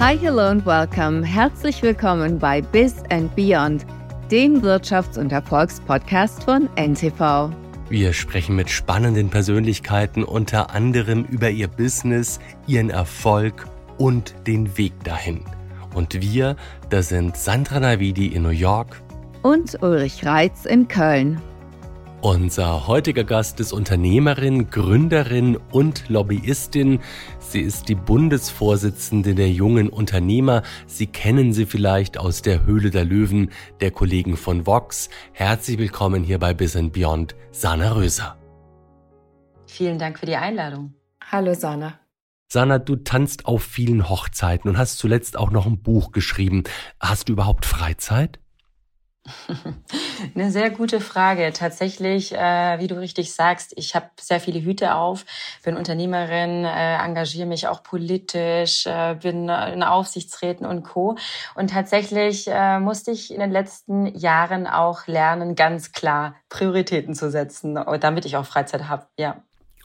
Hi, hello and welcome. Herzlich willkommen bei Biz and Beyond, dem Wirtschafts- und Erfolgspodcast von NTV. Wir sprechen mit spannenden Persönlichkeiten unter anderem über ihr Business, ihren Erfolg und den Weg dahin. Und wir, das sind Sandra Navidi in New York und Ulrich Reitz in Köln. Unser heutiger Gast ist Unternehmerin, Gründerin und Lobbyistin. Sie ist die Bundesvorsitzende der jungen Unternehmer. Sie kennen sie vielleicht aus der Höhle der Löwen, der Kollegen von Vox. Herzlich willkommen hier bei Biz Beyond, Sana Röser. Vielen Dank für die Einladung. Hallo Sana. Sana, du tanzt auf vielen Hochzeiten und hast zuletzt auch noch ein Buch geschrieben. Hast du überhaupt Freizeit? Eine sehr gute Frage. Tatsächlich, äh, wie du richtig sagst, ich habe sehr viele Hüte auf, bin Unternehmerin, äh, engagiere mich auch politisch, äh, bin in Aufsichtsräten und Co. Und tatsächlich äh, musste ich in den letzten Jahren auch lernen, ganz klar Prioritäten zu setzen, damit ich auch Freizeit habe. Ja.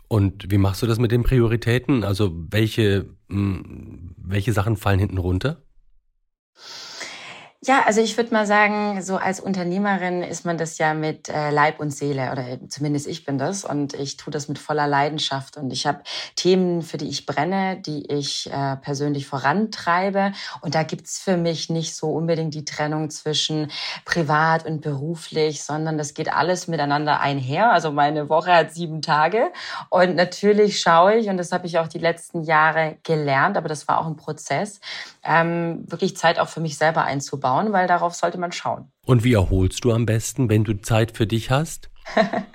Und wie machst du das mit den Prioritäten? Also welche, mh, hm, welche Sachen fallen hinten runter? Ja, also ich würde mal sagen, so als Unternehmerin ist man das ja mit äh, Leib und Seele oder zumindest ich bin das und ich tue das mit voller Leidenschaft und ich habe Themen, für die ich brenne, die ich äh, persönlich vorantreibe und da gibt's für mich nicht so unbedingt die Trennung zwischen privat und beruflich, sondern das geht alles miteinander einher. Also meine Woche hat sieben Tage und natürlich schaue ich und das habe ich auch die letzten Jahre gelernt, aber das war auch ein Prozess, ähm, wirklich Zeit auch für mich selber einzubauen weil darauf sollte man schauen. Und wie erholst du am besten, wenn du Zeit für dich hast?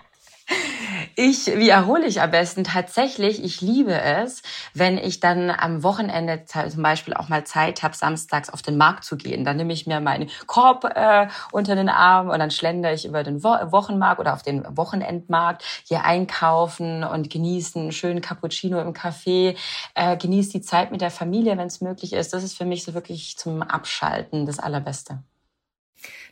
Ich, wie erhole ich am besten? Tatsächlich, ich liebe es, wenn ich dann am Wochenende zum Beispiel auch mal Zeit habe, samstags auf den Markt zu gehen. Dann nehme ich mir meinen Korb äh, unter den Arm und dann schlendere ich über den Wo Wochenmarkt oder auf den Wochenendmarkt hier einkaufen und genießen einen schönen Cappuccino im Café, äh, genieße die Zeit mit der Familie, wenn es möglich ist. Das ist für mich so wirklich zum Abschalten das Allerbeste.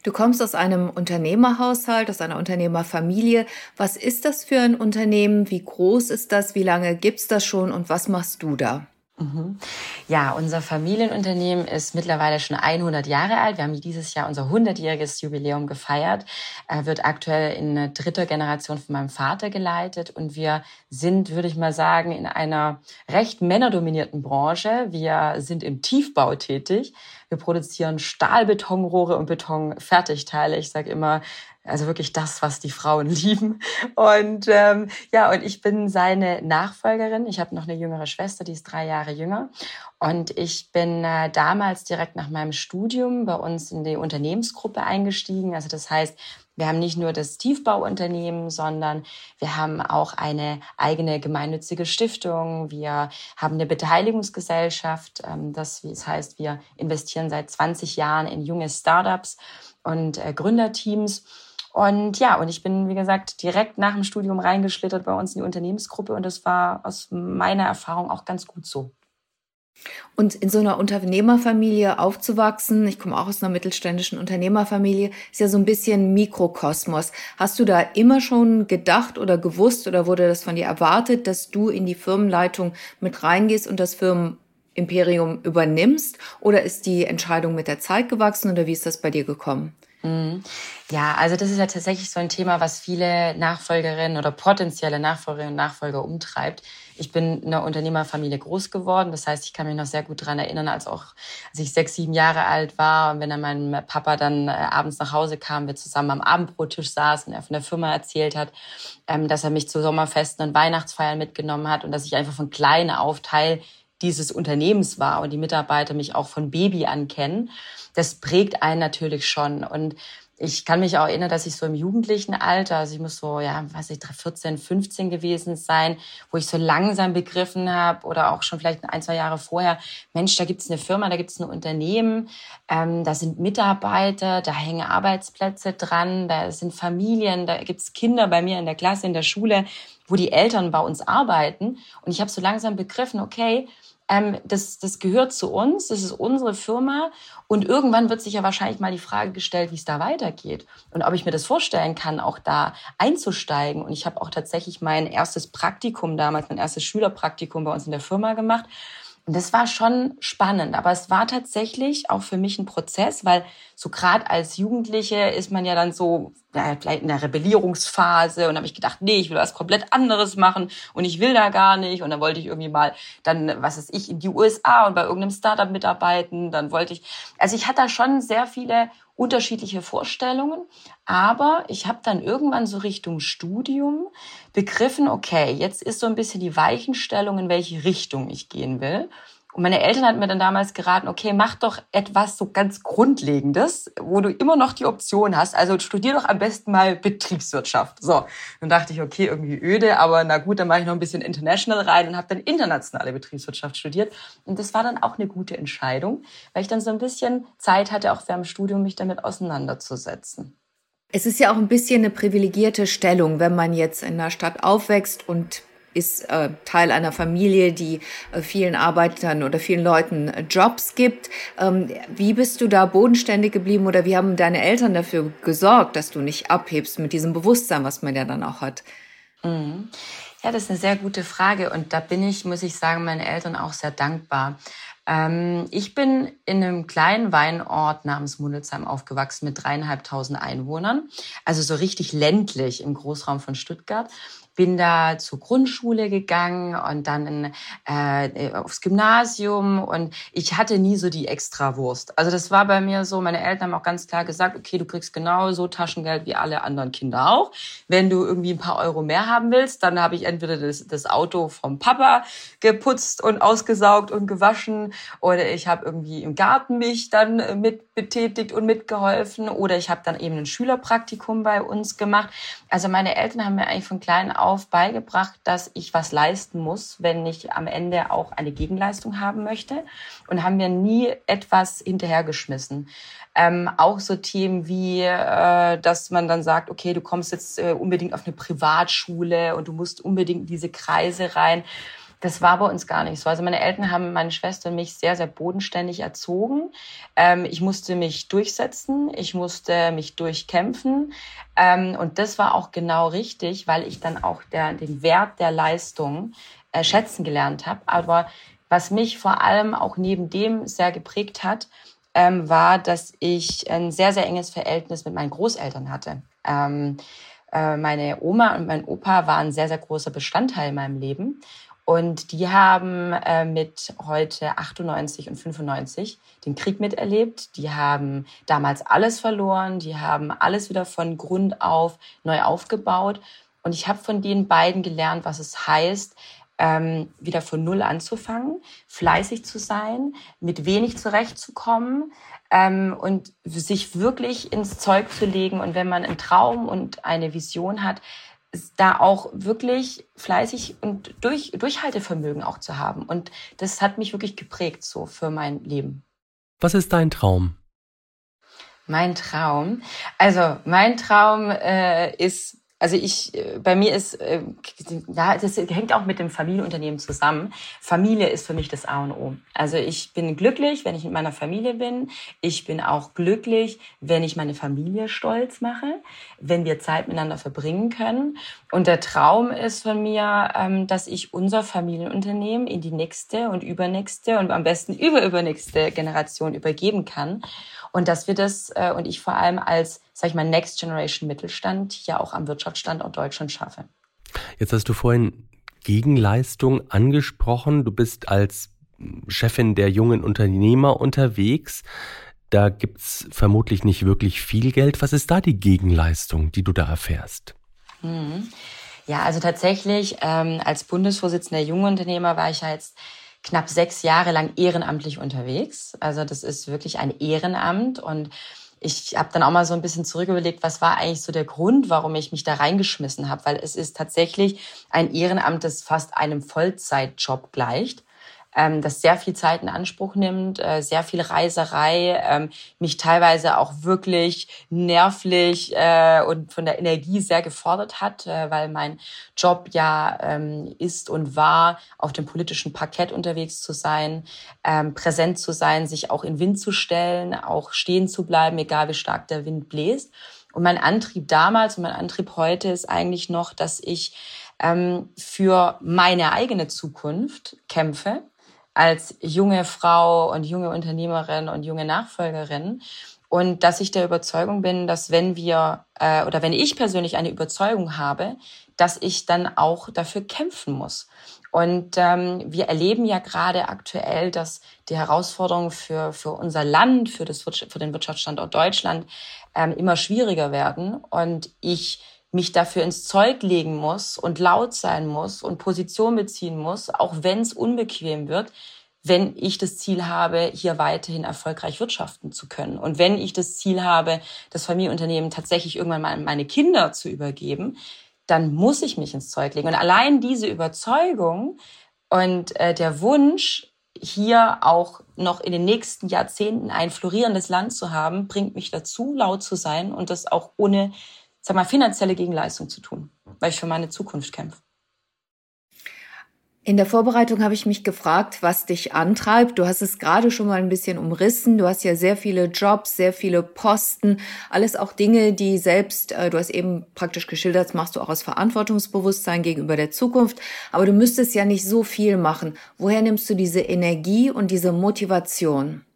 Du kommst aus einem Unternehmerhaushalt, aus einer Unternehmerfamilie. Was ist das für ein Unternehmen? Wie groß ist das? Wie lange gibt's das schon? Und was machst du da? Mhm. Ja, unser Familienunternehmen ist mittlerweile schon 100 Jahre alt. Wir haben dieses Jahr unser 100-jähriges Jubiläum gefeiert. Er wird aktuell in dritter Generation von meinem Vater geleitet und wir sind, würde ich mal sagen, in einer recht männerdominierten Branche. Wir sind im Tiefbau tätig. Wir produzieren Stahlbetonrohre und Betonfertigteile. Ich sage immer, also wirklich das, was die Frauen lieben. Und ähm, ja, und ich bin seine Nachfolgerin. Ich habe noch eine jüngere Schwester, die ist drei Jahre jünger. Und ich bin äh, damals direkt nach meinem Studium bei uns in die Unternehmensgruppe eingestiegen. Also das heißt, wir haben nicht nur das Tiefbauunternehmen, sondern wir haben auch eine eigene gemeinnützige Stiftung. Wir haben eine Beteiligungsgesellschaft. Ähm, das, heißt, wir investieren seit 20 Jahren in junge Startups und äh, Gründerteams. Und ja, und ich bin, wie gesagt, direkt nach dem Studium reingeschlittert bei uns in die Unternehmensgruppe und das war aus meiner Erfahrung auch ganz gut so. Und in so einer Unternehmerfamilie aufzuwachsen, ich komme auch aus einer mittelständischen Unternehmerfamilie, ist ja so ein bisschen Mikrokosmos. Hast du da immer schon gedacht oder gewusst oder wurde das von dir erwartet, dass du in die Firmenleitung mit reingehst und das Firmenimperium übernimmst? Oder ist die Entscheidung mit der Zeit gewachsen oder wie ist das bei dir gekommen? Mhm. Ja, also das ist ja tatsächlich so ein Thema, was viele Nachfolgerinnen oder potenzielle Nachfolgerinnen und Nachfolger umtreibt. Ich bin in einer Unternehmerfamilie groß geworden. Das heißt, ich kann mich noch sehr gut daran erinnern, als auch, als ich sechs, sieben Jahre alt war und wenn dann mein Papa dann äh, abends nach Hause kam, wir zusammen am Abendbrottisch saßen, er von der Firma erzählt hat, ähm, dass er mich zu Sommerfesten und Weihnachtsfeiern mitgenommen hat und dass ich einfach von klein auf Teil dieses Unternehmens war und die Mitarbeiter mich auch von Baby an kennen das prägt einen natürlich schon. Und ich kann mich auch erinnern, dass ich so im jugendlichen Alter, also ich muss so, ja, weiß ich, 14, 15 gewesen sein, wo ich so langsam begriffen habe oder auch schon vielleicht ein, zwei Jahre vorher, Mensch, da gibt es eine Firma, da gibt es ein Unternehmen, ähm, da sind Mitarbeiter, da hängen Arbeitsplätze dran, da sind Familien, da gibt es Kinder bei mir in der Klasse, in der Schule, wo die Eltern bei uns arbeiten. Und ich habe so langsam begriffen, okay, ähm, das, das gehört zu uns, das ist unsere Firma. Und irgendwann wird sich ja wahrscheinlich mal die Frage gestellt, wie es da weitergeht. Und ob ich mir das vorstellen kann, auch da einzusteigen. Und ich habe auch tatsächlich mein erstes Praktikum damals, mein erstes Schülerpraktikum bei uns in der Firma gemacht das war schon spannend, aber es war tatsächlich auch für mich ein Prozess, weil so gerade als Jugendliche ist man ja dann so ja, vielleicht in der Rebellierungsphase und habe ich gedacht, nee, ich will was komplett anderes machen und ich will da gar nicht. Und dann wollte ich irgendwie mal dann was weiß ich in die USA und bei irgendeinem Startup mitarbeiten, dann wollte ich also ich hatte da schon sehr viele unterschiedliche Vorstellungen, aber ich habe dann irgendwann so Richtung Studium begriffen, okay, jetzt ist so ein bisschen die Weichenstellung, in welche Richtung ich gehen will. Und meine Eltern hatten mir dann damals geraten, okay, mach doch etwas so ganz Grundlegendes, wo du immer noch die Option hast. Also studier doch am besten mal Betriebswirtschaft. So, dann dachte ich, okay, irgendwie öde, aber na gut, dann mache ich noch ein bisschen International rein und habe dann internationale Betriebswirtschaft studiert. Und das war dann auch eine gute Entscheidung, weil ich dann so ein bisschen Zeit hatte, auch während dem Studium mich damit auseinanderzusetzen. Es ist ja auch ein bisschen eine privilegierte Stellung, wenn man jetzt in einer Stadt aufwächst und ist äh, Teil einer Familie, die äh, vielen Arbeitern oder vielen Leuten äh, Jobs gibt. Ähm, wie bist du da bodenständig geblieben oder wie haben deine Eltern dafür gesorgt, dass du nicht abhebst mit diesem Bewusstsein, was man ja dann auch hat? Mhm. Ja, das ist eine sehr gute Frage und da bin ich, muss ich sagen, meinen Eltern auch sehr dankbar. Ähm, ich bin in einem kleinen Weinort namens Mundelsheim aufgewachsen mit dreieinhalbtausend Einwohnern, also so richtig ländlich im Großraum von Stuttgart bin da zur Grundschule gegangen und dann in, äh, aufs Gymnasium und ich hatte nie so die Extrawurst. Also das war bei mir so, meine Eltern haben auch ganz klar gesagt, okay, du kriegst genauso Taschengeld wie alle anderen Kinder auch. Wenn du irgendwie ein paar Euro mehr haben willst, dann habe ich entweder das, das Auto vom Papa geputzt und ausgesaugt und gewaschen oder ich habe irgendwie im Garten mich dann mit betätigt und mitgeholfen oder ich habe dann eben ein Schülerpraktikum bei uns gemacht. Also meine Eltern haben mir eigentlich von klein auf auf beigebracht, dass ich was leisten muss, wenn ich am Ende auch eine Gegenleistung haben möchte und haben mir nie etwas hinterhergeschmissen. Ähm, auch so Themen wie, äh, dass man dann sagt, okay, du kommst jetzt äh, unbedingt auf eine Privatschule und du musst unbedingt in diese Kreise rein. Das war bei uns gar nicht so. Also meine Eltern haben meine Schwester und mich sehr, sehr bodenständig erzogen. Ähm, ich musste mich durchsetzen, ich musste mich durchkämpfen. Ähm, und das war auch genau richtig, weil ich dann auch der, den Wert der Leistung äh, schätzen gelernt habe. Aber was mich vor allem auch neben dem sehr geprägt hat, ähm, war, dass ich ein sehr, sehr enges Verhältnis mit meinen Großeltern hatte. Ähm, äh, meine Oma und mein Opa waren ein sehr, sehr großer Bestandteil in meinem Leben. Und die haben äh, mit heute 98 und 95 den Krieg miterlebt. Die haben damals alles verloren. Die haben alles wieder von Grund auf neu aufgebaut. Und ich habe von den beiden gelernt, was es heißt, ähm, wieder von Null anzufangen, fleißig zu sein, mit wenig zurechtzukommen ähm, und sich wirklich ins Zeug zu legen. Und wenn man einen Traum und eine Vision hat, da auch wirklich fleißig und durch, Durchhaltevermögen auch zu haben. Und das hat mich wirklich geprägt so für mein Leben. Was ist dein Traum? Mein Traum. Also mein Traum äh, ist also ich, äh, bei mir ist, äh, ja, das hängt auch mit dem Familienunternehmen zusammen. Familie ist für mich das A und O. Also ich bin glücklich, wenn ich mit meiner Familie bin. Ich bin auch glücklich, wenn ich meine Familie stolz mache, wenn wir Zeit miteinander verbringen können. Und der Traum ist von mir, ähm, dass ich unser Familienunternehmen in die nächste und übernächste und am besten überübernächste Generation übergeben kann. Und dass wir das äh, und ich vor allem als sag ich mal, Next Generation Mittelstand hier auch am Wirtschaftsstandort Deutschland schaffe. Jetzt hast du vorhin Gegenleistung angesprochen. Du bist als Chefin der jungen Unternehmer unterwegs. Da gibt's vermutlich nicht wirklich viel Geld. Was ist da die Gegenleistung, die du da erfährst? Mhm. Ja, also tatsächlich ähm, als Bundesvorsitzender der Jungunternehmer war ich ja jetzt knapp sechs Jahre lang ehrenamtlich unterwegs. Also das ist wirklich ein Ehrenamt und ich habe dann auch mal so ein bisschen zurücküberlegt, was war eigentlich so der Grund, warum ich mich da reingeschmissen habe, weil es ist tatsächlich ein Ehrenamt, das fast einem Vollzeitjob gleicht ähm, das sehr viel Zeit in Anspruch nimmt, äh, sehr viel Reiserei, ähm, mich teilweise auch wirklich nervlich äh, und von der Energie sehr gefordert hat, äh, weil mein Job ja ähm, ist und war, auf dem politischen Parkett unterwegs zu sein, ähm, präsent zu sein, sich auch in Wind zu stellen, auch stehen zu bleiben, egal wie stark der Wind bläst. Und mein Antrieb damals und mein Antrieb heute ist eigentlich noch, dass ich ähm, für meine eigene Zukunft kämpfe als junge Frau und junge Unternehmerin und junge Nachfolgerin. Und dass ich der Überzeugung bin, dass wenn wir äh, oder wenn ich persönlich eine Überzeugung habe, dass ich dann auch dafür kämpfen muss. Und ähm, wir erleben ja gerade aktuell, dass die Herausforderungen für, für unser Land, für, das, für den Wirtschaftsstandort Deutschland ähm, immer schwieriger werden. Und ich mich dafür ins Zeug legen muss und laut sein muss und Position beziehen muss, auch wenn es unbequem wird, wenn ich das Ziel habe, hier weiterhin erfolgreich wirtschaften zu können. Und wenn ich das Ziel habe, das Familienunternehmen tatsächlich irgendwann mal an meine Kinder zu übergeben, dann muss ich mich ins Zeug legen. Und allein diese Überzeugung und äh, der Wunsch, hier auch noch in den nächsten Jahrzehnten ein florierendes Land zu haben, bringt mich dazu, laut zu sein und das auch ohne, sag mal, finanzielle Gegenleistung zu tun, weil ich für meine Zukunft kämpfe. In der Vorbereitung habe ich mich gefragt, was dich antreibt. Du hast es gerade schon mal ein bisschen umrissen. Du hast ja sehr viele Jobs, sehr viele Posten, alles auch Dinge, die selbst, äh, du hast eben praktisch geschildert, machst du auch aus Verantwortungsbewusstsein gegenüber der Zukunft. Aber du müsstest ja nicht so viel machen. Woher nimmst du diese Energie und diese Motivation?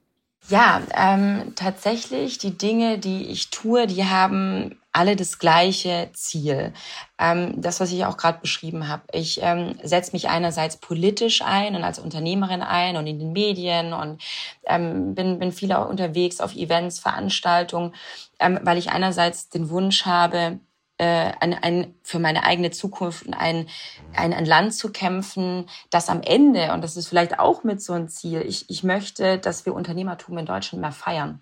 Ja, ähm, tatsächlich die Dinge, die ich tue, die haben alle das gleiche Ziel. Ähm, das, was ich auch gerade beschrieben habe. Ich ähm, setze mich einerseits politisch ein und als Unternehmerin ein und in den Medien und ähm, bin, bin viel unterwegs auf Events, Veranstaltungen, ähm, weil ich einerseits den Wunsch habe, äh, ein, ein, für meine eigene Zukunft ein, ein, ein Land zu kämpfen, das am Ende, und das ist vielleicht auch mit so ein Ziel, ich, ich möchte, dass wir Unternehmertum in Deutschland mehr feiern.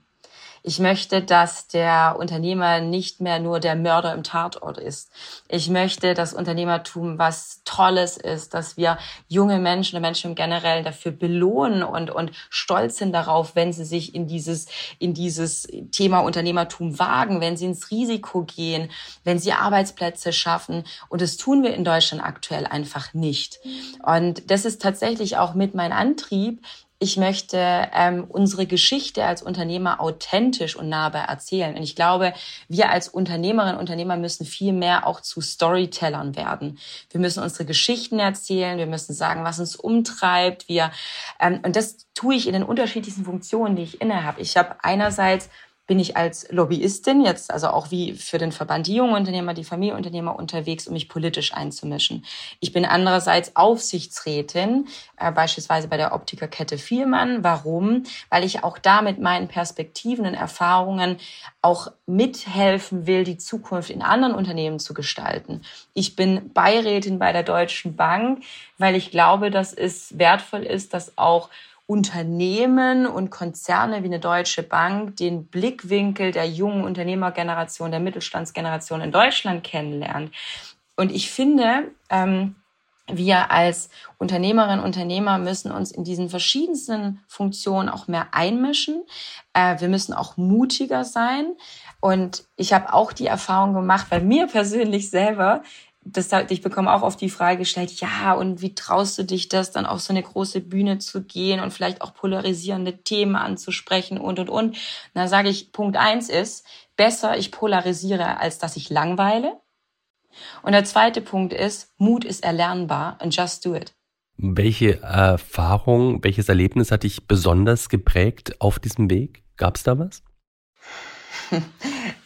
Ich möchte, dass der Unternehmer nicht mehr nur der Mörder im Tatort ist. Ich möchte, dass Unternehmertum was Tolles ist, dass wir junge Menschen und Menschen im Generellen dafür belohnen und, und stolz sind darauf, wenn sie sich in dieses, in dieses Thema Unternehmertum wagen, wenn sie ins Risiko gehen, wenn sie Arbeitsplätze schaffen. Und das tun wir in Deutschland aktuell einfach nicht. Und das ist tatsächlich auch mit mein Antrieb, ich möchte ähm, unsere Geschichte als Unternehmer authentisch und nahbar erzählen. Und ich glaube, wir als Unternehmerinnen und Unternehmer müssen viel mehr auch zu Storytellern werden. Wir müssen unsere Geschichten erzählen, wir müssen sagen, was uns umtreibt. Wir ähm, und das tue ich in den unterschiedlichsten Funktionen, die ich inne habe. Ich habe einerseits bin ich als Lobbyistin jetzt, also auch wie für den Verband die jungen Unternehmer, die Familienunternehmer unterwegs, um mich politisch einzumischen. Ich bin andererseits Aufsichtsrätin, äh, beispielsweise bei der Optikerkette Vielmann. Warum? Weil ich auch da mit meinen Perspektiven und Erfahrungen auch mithelfen will, die Zukunft in anderen Unternehmen zu gestalten. Ich bin Beirätin bei der Deutschen Bank, weil ich glaube, dass es wertvoll ist, dass auch Unternehmen und Konzerne wie eine Deutsche Bank den Blickwinkel der jungen Unternehmergeneration, der Mittelstandsgeneration in Deutschland kennenlernt. Und ich finde, ähm, wir als Unternehmerinnen und Unternehmer müssen uns in diesen verschiedensten Funktionen auch mehr einmischen. Äh, wir müssen auch mutiger sein. Und ich habe auch die Erfahrung gemacht, bei mir persönlich selber, das, ich bekomme auch oft die Frage gestellt, ja, und wie traust du dich das, dann auf so eine große Bühne zu gehen und vielleicht auch polarisierende Themen anzusprechen und, und, und. Und dann sage ich, Punkt eins ist, besser ich polarisiere, als dass ich langweile. Und der zweite Punkt ist, Mut ist erlernbar and just do it. Welche Erfahrung, welches Erlebnis hat dich besonders geprägt auf diesem Weg? Gab es da was?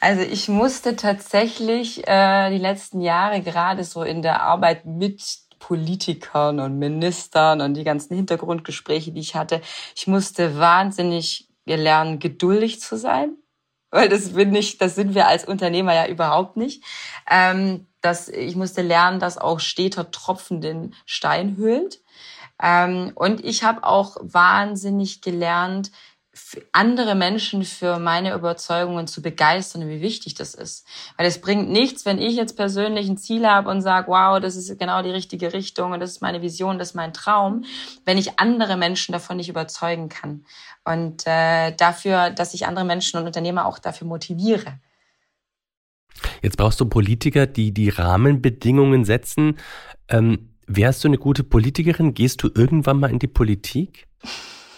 Also ich musste tatsächlich äh, die letzten Jahre gerade so in der Arbeit mit Politikern und Ministern und die ganzen Hintergrundgespräche, die ich hatte, ich musste wahnsinnig lernen, geduldig zu sein, weil das bin ich, das sind wir als Unternehmer ja überhaupt nicht. Ähm, dass ich musste lernen, dass auch steter Tropfen den Stein höhlt. Ähm, und ich habe auch wahnsinnig gelernt, andere Menschen für meine Überzeugungen zu begeistern wie wichtig das ist. Weil es bringt nichts, wenn ich jetzt persönlich ein Ziel habe und sage, wow, das ist genau die richtige Richtung und das ist meine Vision, das ist mein Traum, wenn ich andere Menschen davon nicht überzeugen kann. Und äh, dafür, dass ich andere Menschen und Unternehmer auch dafür motiviere. Jetzt brauchst du Politiker, die die Rahmenbedingungen setzen. Ähm, wärst du eine gute Politikerin? Gehst du irgendwann mal in die Politik?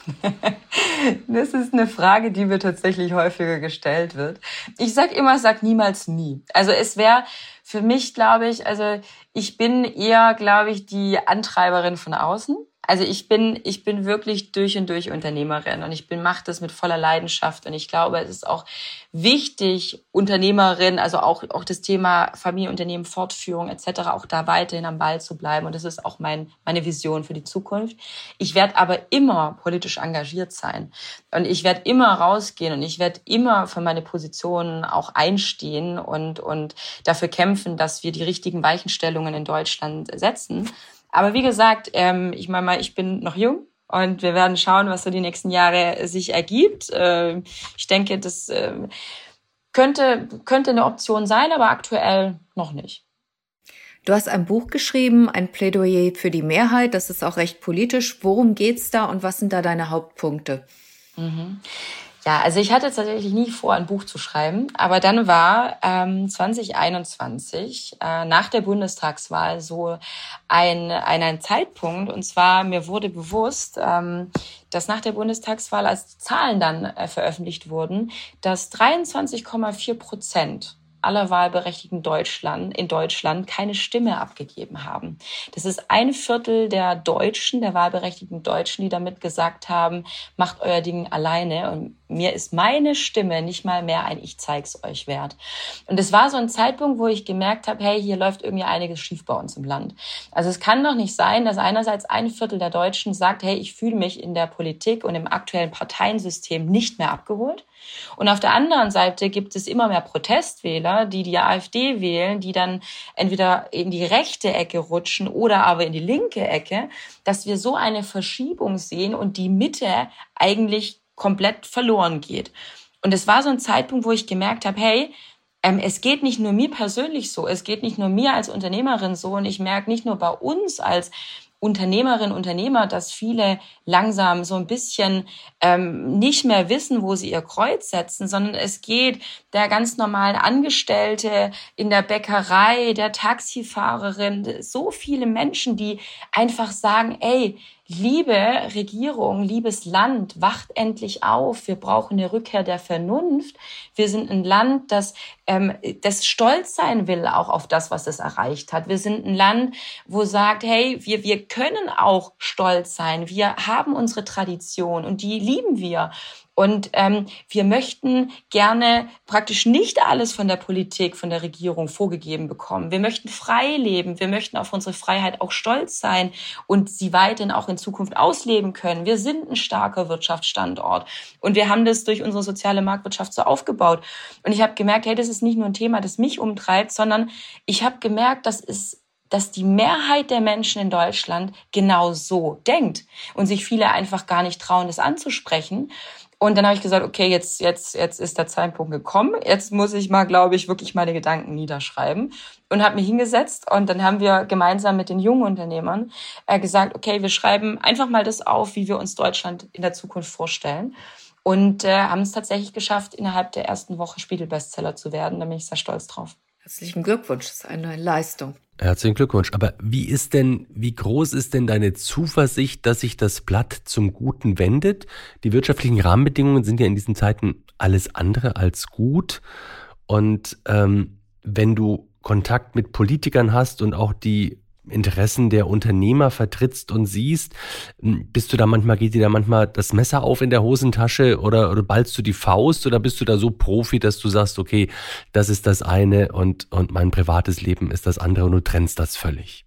Das ist eine Frage, die mir tatsächlich häufiger gestellt wird. Ich sag immer, sag niemals nie. Also es wäre für mich, glaube ich, also ich bin eher, glaube ich, die Antreiberin von außen. Also ich bin, ich bin wirklich durch und durch Unternehmerin und ich bin, mache das mit voller Leidenschaft und ich glaube, es ist auch wichtig, Unternehmerin, also auch, auch das Thema Familienunternehmen, Fortführung etc., auch da weiterhin am Ball zu bleiben und das ist auch mein, meine Vision für die Zukunft. Ich werde aber immer politisch engagiert sein und ich werde immer rausgehen und ich werde immer für meine Positionen auch einstehen und, und dafür kämpfen, dass wir die richtigen Weichenstellungen in Deutschland setzen. Aber wie gesagt, ähm, ich meine mal, ich bin noch jung und wir werden schauen, was so die nächsten Jahre sich ergibt. Ähm, ich denke, das äh, könnte, könnte eine Option sein, aber aktuell noch nicht. Du hast ein Buch geschrieben, ein Plädoyer für die Mehrheit. Das ist auch recht politisch. Worum geht's da und was sind da deine Hauptpunkte? Mhm. Ja, also ich hatte tatsächlich nie vor, ein Buch zu schreiben, aber dann war ähm, 2021 äh, nach der Bundestagswahl so ein, ein, ein Zeitpunkt und zwar mir wurde bewusst, ähm, dass nach der Bundestagswahl, als die Zahlen dann äh, veröffentlicht wurden, dass 23,4 Prozent aller Wahlberechtigten Deutschland, in Deutschland keine Stimme abgegeben haben. Das ist ein Viertel der Deutschen, der wahlberechtigten Deutschen, die damit gesagt haben, macht euer Ding alleine und mir ist meine Stimme nicht mal mehr ein Ich zeig's euch wert. Und es war so ein Zeitpunkt, wo ich gemerkt habe, hey, hier läuft irgendwie einiges schief bei uns im Land. Also es kann doch nicht sein, dass einerseits ein Viertel der Deutschen sagt, hey, ich fühle mich in der Politik und im aktuellen Parteiensystem nicht mehr abgeholt. Und auf der anderen Seite gibt es immer mehr Protestwähler, die die AfD wählen, die dann entweder in die rechte Ecke rutschen oder aber in die linke Ecke, dass wir so eine Verschiebung sehen und die Mitte eigentlich komplett verloren geht. Und es war so ein Zeitpunkt, wo ich gemerkt habe, hey, ähm, es geht nicht nur mir persönlich so, es geht nicht nur mir als Unternehmerin so und ich merke nicht nur bei uns als Unternehmerinnen, Unternehmer, dass viele langsam so ein bisschen ähm, nicht mehr wissen, wo sie ihr Kreuz setzen, sondern es geht der ganz normalen Angestellte in der Bäckerei, der Taxifahrerin, so viele Menschen, die einfach sagen, ey, liebe Regierung, liebes Land, wacht endlich auf. Wir brauchen eine Rückkehr der Vernunft. Wir sind ein Land, das, ähm, das stolz sein will auch auf das, was es erreicht hat. Wir sind ein Land, wo sagt, hey, wir, wir können auch stolz sein. Wir haben unsere Tradition und die lieben wir. Und ähm, wir möchten gerne praktisch nicht alles von der Politik, von der Regierung vorgegeben bekommen. Wir möchten frei leben. Wir möchten auf unsere Freiheit auch stolz sein und sie weiterhin auch in Zukunft ausleben können. Wir sind ein starker Wirtschaftsstandort und wir haben das durch unsere soziale Marktwirtschaft so aufgebaut. Und ich habe gemerkt, hey, das ist nicht nur ein Thema, das mich umtreibt, sondern ich habe gemerkt, das ist dass die Mehrheit der Menschen in Deutschland genau so denkt und sich viele einfach gar nicht trauen, das anzusprechen. Und dann habe ich gesagt, okay, jetzt, jetzt, jetzt ist der Zeitpunkt gekommen. Jetzt muss ich mal, glaube ich, wirklich meine Gedanken niederschreiben. Und habe mich hingesetzt und dann haben wir gemeinsam mit den jungen Unternehmern äh, gesagt, okay, wir schreiben einfach mal das auf, wie wir uns Deutschland in der Zukunft vorstellen. Und äh, haben es tatsächlich geschafft, innerhalb der ersten Woche Spiegelbestseller zu werden. Da bin ich sehr stolz drauf. Herzlichen Glückwunsch, das ist eine Leistung. Herzlichen Glückwunsch. Aber wie ist denn, wie groß ist denn deine Zuversicht, dass sich das Blatt zum Guten wendet? Die wirtschaftlichen Rahmenbedingungen sind ja in diesen Zeiten alles andere als gut. Und ähm, wenn du Kontakt mit Politikern hast und auch die Interessen der Unternehmer vertrittst und siehst, hm, bist du da manchmal, geht dir da manchmal das Messer auf in der Hosentasche oder, oder ballst du die Faust oder bist du da so Profi, dass du sagst, okay, das ist das eine und, und mein privates Leben ist das andere und du trennst das völlig?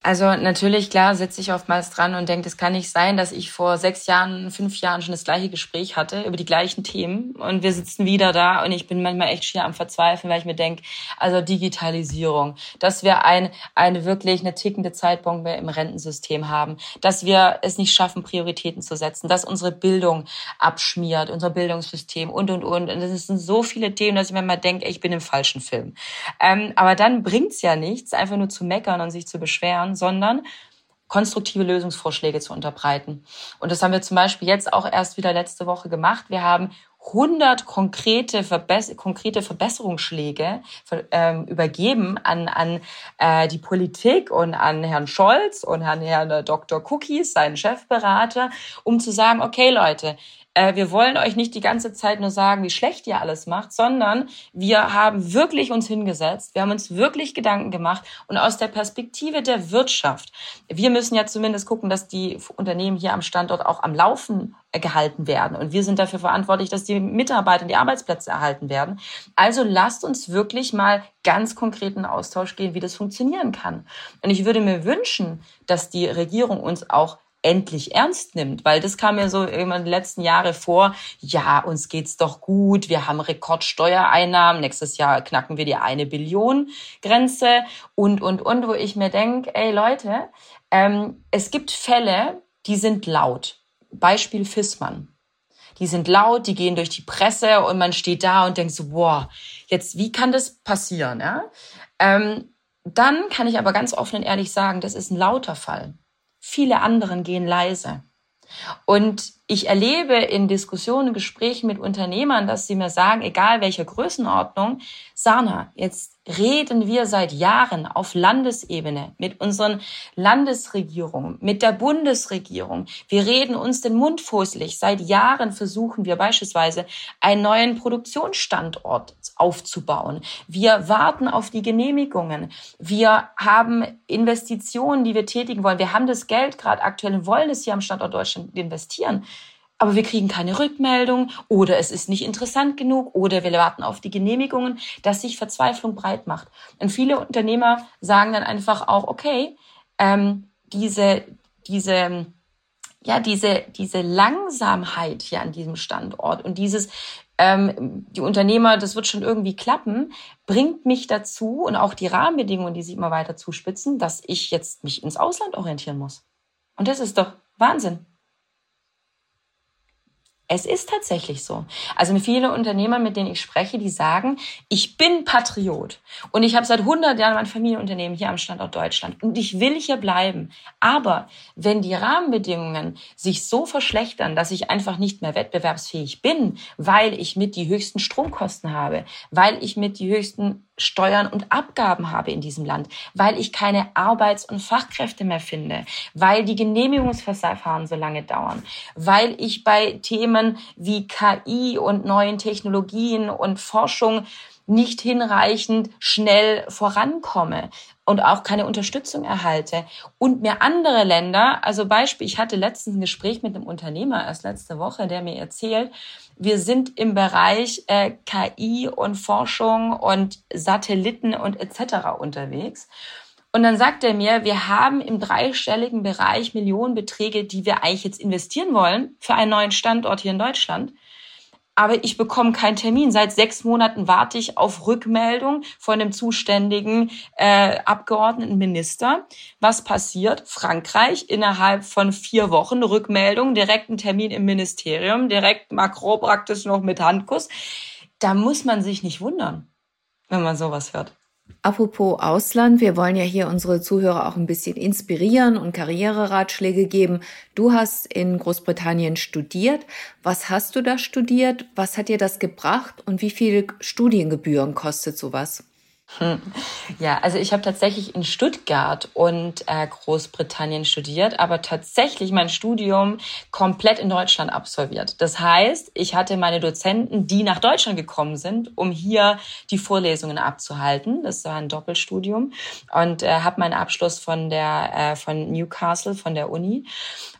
Also natürlich, klar, sitze ich oftmals dran und denke, es kann nicht sein, dass ich vor sechs Jahren, fünf Jahren schon das gleiche Gespräch hatte über die gleichen Themen und wir sitzen wieder da und ich bin manchmal echt schier am Verzweifeln, weil ich mir denke, also Digitalisierung, dass wir ein, eine wirklich eine tickende Zeitbombe im Rentensystem haben, dass wir es nicht schaffen, Prioritäten zu setzen, dass unsere Bildung abschmiert, unser Bildungssystem und, und, und. Und es sind so viele Themen, dass ich mir mal denke, ich bin im falschen Film. Ähm, aber dann bringt's ja nichts, einfach nur zu meckern und sich zu beschweren machen, sondern konstruktive Lösungsvorschläge zu unterbreiten. Und das haben wir zum Beispiel jetzt auch erst wieder letzte Woche gemacht. Wir haben 100 konkrete, Verbess konkrete Verbesserungsschläge ähm, übergeben an, an äh, die Politik und an Herrn Scholz und an Herrn Dr. Cookies, seinen Chefberater, um zu sagen, okay Leute, äh, wir wollen euch nicht die ganze Zeit nur sagen, wie schlecht ihr alles macht, sondern wir haben wirklich uns hingesetzt, wir haben uns wirklich Gedanken gemacht und aus der Perspektive der Wirtschaft, wir müssen ja zumindest gucken, dass die Unternehmen hier am Standort auch am Laufen äh, gehalten werden. Und wir sind dafür verantwortlich, dass die Mitarbeiter und die Arbeitsplätze erhalten werden. Also lasst uns wirklich mal ganz konkreten Austausch gehen, wie das funktionieren kann. Und ich würde mir wünschen, dass die Regierung uns auch endlich ernst nimmt, weil das kam mir so immer die letzten Jahre vor, ja, uns geht's doch gut, wir haben Rekordsteuereinnahmen, nächstes Jahr knacken wir die eine Billion Grenze und, und, und, wo ich mir denke, ey Leute, ähm, es gibt Fälle, die sind laut. Beispiel Fissmann. Die sind laut, die gehen durch die Presse und man steht da und denkt so, boah, jetzt, wie kann das passieren? Ja? Ähm, dann kann ich aber ganz offen und ehrlich sagen, das ist ein lauter Fall. Viele anderen gehen leise. Und ich erlebe in Diskussionen, Gesprächen mit Unternehmern, dass sie mir sagen, egal welcher Größenordnung, Sana, jetzt reden wir seit Jahren auf Landesebene mit unseren Landesregierungen, mit der Bundesregierung. Wir reden uns den Mund fußlich. Seit Jahren versuchen wir beispielsweise einen neuen Produktionsstandort aufzubauen. Wir warten auf die Genehmigungen. Wir haben Investitionen, die wir tätigen wollen. Wir haben das Geld gerade aktuell und wollen es hier am Standort Deutschland investieren aber wir kriegen keine Rückmeldung oder es ist nicht interessant genug oder wir warten auf die Genehmigungen, dass sich Verzweiflung breit macht. Und viele Unternehmer sagen dann einfach auch, okay, ähm, diese, diese, ja, diese, diese Langsamkeit hier an diesem Standort und dieses, ähm, die Unternehmer, das wird schon irgendwie klappen, bringt mich dazu und auch die Rahmenbedingungen, die sich immer weiter zuspitzen, dass ich jetzt mich ins Ausland orientieren muss. Und das ist doch Wahnsinn. Es ist tatsächlich so. Also viele Unternehmer, mit denen ich spreche, die sagen, ich bin Patriot und ich habe seit 100 Jahren mein Familienunternehmen hier am Standort Deutschland und ich will hier bleiben. Aber wenn die Rahmenbedingungen sich so verschlechtern, dass ich einfach nicht mehr wettbewerbsfähig bin, weil ich mit die höchsten Stromkosten habe, weil ich mit die höchsten Steuern und Abgaben habe in diesem Land, weil ich keine Arbeits- und Fachkräfte mehr finde, weil die Genehmigungsverfahren so lange dauern, weil ich bei Themen wie KI und neuen Technologien und Forschung nicht hinreichend schnell vorankomme und auch keine Unterstützung erhalte und mir andere Länder, also Beispiel, ich hatte letztens ein Gespräch mit einem Unternehmer erst letzte Woche, der mir erzählt, wir sind im Bereich äh, KI und Forschung und Satelliten und etc. unterwegs. Und dann sagt er mir, wir haben im dreistelligen Bereich Millionenbeträge, die wir eigentlich jetzt investieren wollen für einen neuen Standort hier in Deutschland aber ich bekomme keinen Termin. Seit sechs Monaten warte ich auf Rückmeldung von dem zuständigen äh, Abgeordneten Minister. Was passiert? Frankreich innerhalb von vier Wochen Rückmeldung, direkt einen Termin im Ministerium, direkt Macron praktisch noch mit Handkuss. Da muss man sich nicht wundern, wenn man sowas hört. Apropos Ausland, wir wollen ja hier unsere Zuhörer auch ein bisschen inspirieren und Karriereratschläge geben. Du hast in Großbritannien studiert. Was hast du da studiert? Was hat dir das gebracht und wie viel Studiengebühren kostet sowas? Ja, also ich habe tatsächlich in Stuttgart und äh, Großbritannien studiert, aber tatsächlich mein Studium komplett in Deutschland absolviert. Das heißt, ich hatte meine Dozenten, die nach Deutschland gekommen sind, um hier die Vorlesungen abzuhalten. Das war ein Doppelstudium und äh, habe meinen Abschluss von der äh, von Newcastle von der Uni.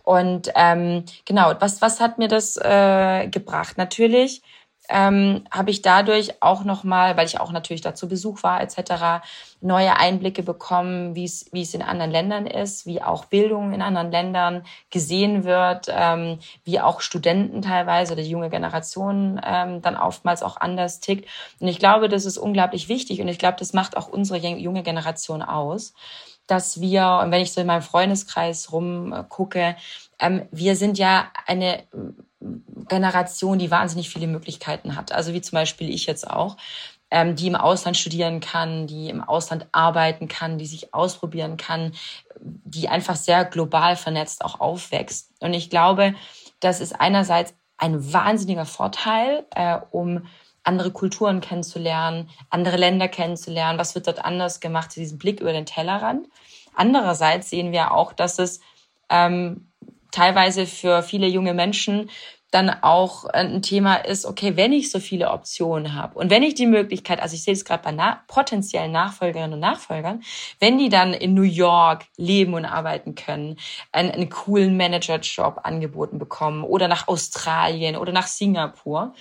Und ähm, genau, was was hat mir das äh, gebracht? Natürlich ähm, habe ich dadurch auch nochmal, weil ich auch natürlich dazu Besuch war etc., neue Einblicke bekommen, wie es wie es in anderen Ländern ist, wie auch Bildung in anderen Ländern gesehen wird, ähm, wie auch Studenten teilweise oder die junge Generation ähm, dann oftmals auch anders tickt. Und ich glaube, das ist unglaublich wichtig und ich glaube, das macht auch unsere junge Generation aus, dass wir, und wenn ich so in meinem Freundeskreis rumgucke, ähm, wir sind ja eine Generation, die wahnsinnig viele Möglichkeiten hat. Also wie zum Beispiel ich jetzt auch, ähm, die im Ausland studieren kann, die im Ausland arbeiten kann, die sich ausprobieren kann, die einfach sehr global vernetzt auch aufwächst. Und ich glaube, das ist einerseits ein wahnsinniger Vorteil, äh, um andere Kulturen kennenzulernen, andere Länder kennenzulernen, was wird dort anders gemacht, diesen Blick über den Tellerrand. Andererseits sehen wir auch, dass es ähm, teilweise für viele junge Menschen dann auch ein Thema ist, okay, wenn ich so viele Optionen habe und wenn ich die Möglichkeit, also ich sehe es gerade bei na potenziellen Nachfolgerinnen und Nachfolgern, wenn die dann in New York leben und arbeiten können, einen, einen coolen Managerjob angeboten bekommen oder nach Australien oder nach Singapur,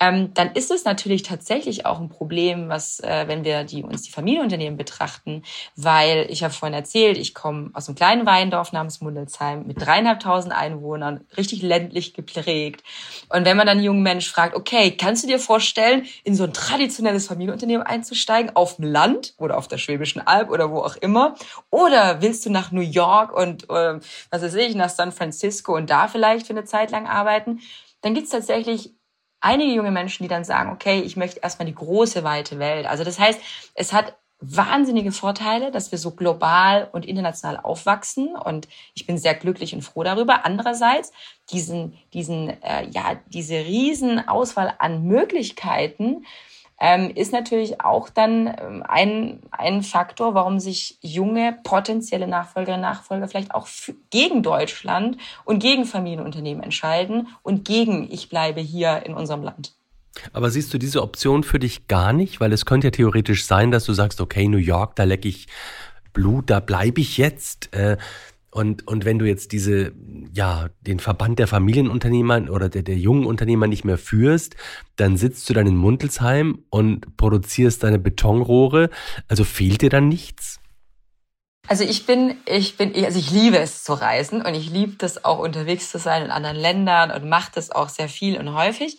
ähm, dann ist es natürlich tatsächlich auch ein Problem, was, äh, wenn wir die, uns die Familienunternehmen betrachten, weil ich habe vorhin erzählt, ich komme aus einem kleinen Weindorf namens Mundelsheim mit dreieinhalbtausend Einwohnern, richtig ländlich geprägt. Und wenn man dann einen jungen Mensch fragt, okay, kannst du dir vorstellen, in so ein traditionelles Familienunternehmen einzusteigen, auf dem Land oder auf der Schwäbischen Alb oder wo auch immer? Oder willst du nach New York und, äh, was weiß ich, nach San Francisco und da vielleicht für eine Zeit lang arbeiten? Dann gibt's tatsächlich einige junge Menschen, die dann sagen, okay, ich möchte erstmal die große, weite Welt. Also das heißt, es hat wahnsinnige Vorteile, dass wir so global und international aufwachsen und ich bin sehr glücklich und froh darüber. Andererseits diesen diesen äh, ja diese riesen Auswahl an Möglichkeiten ähm, ist natürlich auch dann ähm, ein, ein Faktor, warum sich junge potenzielle Nachfolgerinnen und Nachfolger vielleicht auch gegen Deutschland und gegen Familienunternehmen entscheiden und gegen ich bleibe hier in unserem Land. Aber siehst du diese Option für dich gar nicht? Weil es könnte ja theoretisch sein, dass du sagst, okay, New York, da leck ich Blut, da bleibe ich jetzt. Äh, und, und wenn du jetzt diese, ja, den Verband der Familienunternehmer oder der, der jungen Unternehmer nicht mehr führst, dann sitzt du dann in Muntelsheim und produzierst deine Betonrohre. Also fehlt dir dann nichts? Also ich bin, ich bin, also ich liebe es zu reisen und ich liebe das auch unterwegs zu sein in anderen Ländern und mache das auch sehr viel und häufig.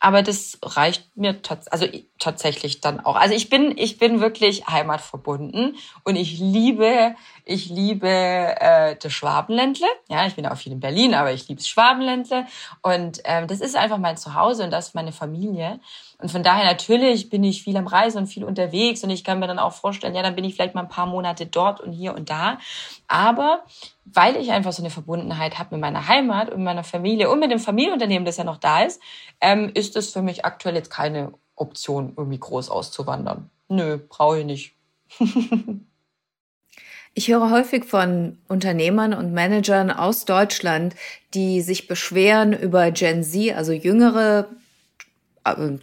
Aber das reicht mir tats also tatsächlich dann auch. Also ich bin, ich bin wirklich heimatverbunden und ich liebe, ich liebe äh, das Schwabenländle. Ja, ich bin auch viel in Berlin, aber ich liebe das Schwabenländle. Und ähm, das ist einfach mein Zuhause und das ist meine Familie. Und von daher natürlich bin ich viel am Reisen und viel unterwegs und ich kann mir dann auch vorstellen, ja, dann bin ich vielleicht mal ein paar Monate dort und hier und da. Aber weil ich einfach so eine Verbundenheit habe mit meiner Heimat und meiner Familie und mit dem Familienunternehmen, das ja noch da ist, ähm, ist es für mich aktuell jetzt keine Option, irgendwie groß auszuwandern. Nö, brauche ich nicht. Ich höre häufig von Unternehmern und Managern aus Deutschland, die sich beschweren über Gen Z, also jüngere